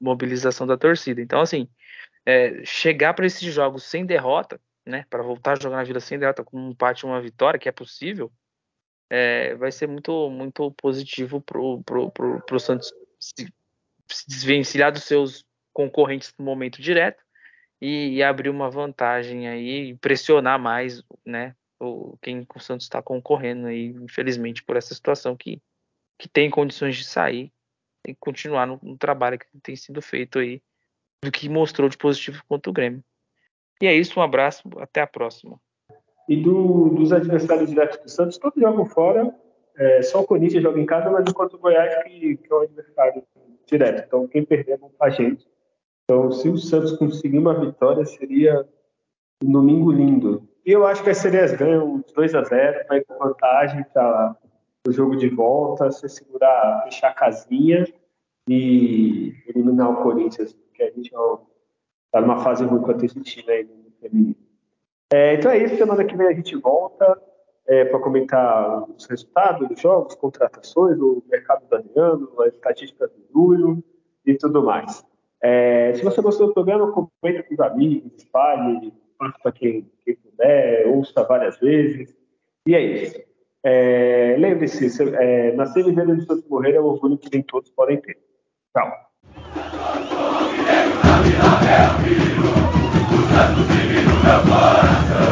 mobilização da torcida. Então, assim, é, chegar para esses jogos sem derrota né, para voltar a jogar na Vila sem derrota com um empate e uma vitória, que é possível, é, vai ser muito muito positivo pro, pro, pro, pro Santos se, se desvencilhar dos seus concorrentes no momento direto e, e abrir uma vantagem aí, pressionar mais, né, o, quem o Santos está concorrendo aí, infelizmente, por essa situação que, que tem condições de sair e continuar no, no trabalho que tem sido feito aí, do que mostrou de positivo contra o Grêmio. E é isso, um abraço, até a próxima. E do, dos adversários diretos do Santos, todos jogam fora, é, só o Corinthians joga em casa, mas enquanto o Goiás que, que é o adversário direto. Então quem perder bom pra gente. Então se o Santos conseguir uma vitória, seria um domingo lindo. E eu acho que as sereias ganham 2 a 0 vai com vantagem para o jogo de volta, se segurar, fechar a casinha e eliminar o Corinthians, porque a gente é Tá numa fase ruim quanto esse time aí no feminino. É, então é isso. Semana que vem a gente volta é, para comentar os resultados dos jogos, contratações, o mercado daniano, as estatísticas do julho e tudo mais. É, se você gostou do programa, comente com os amigos, espalhe, passe para quem, quem, puder, ouça várias vezes. E é isso. É, Lembre-se, é, nascer e ver de Santos morrer é um orgulho que nem todos podem ter. Tchau até o fim. O santo divino meu coração.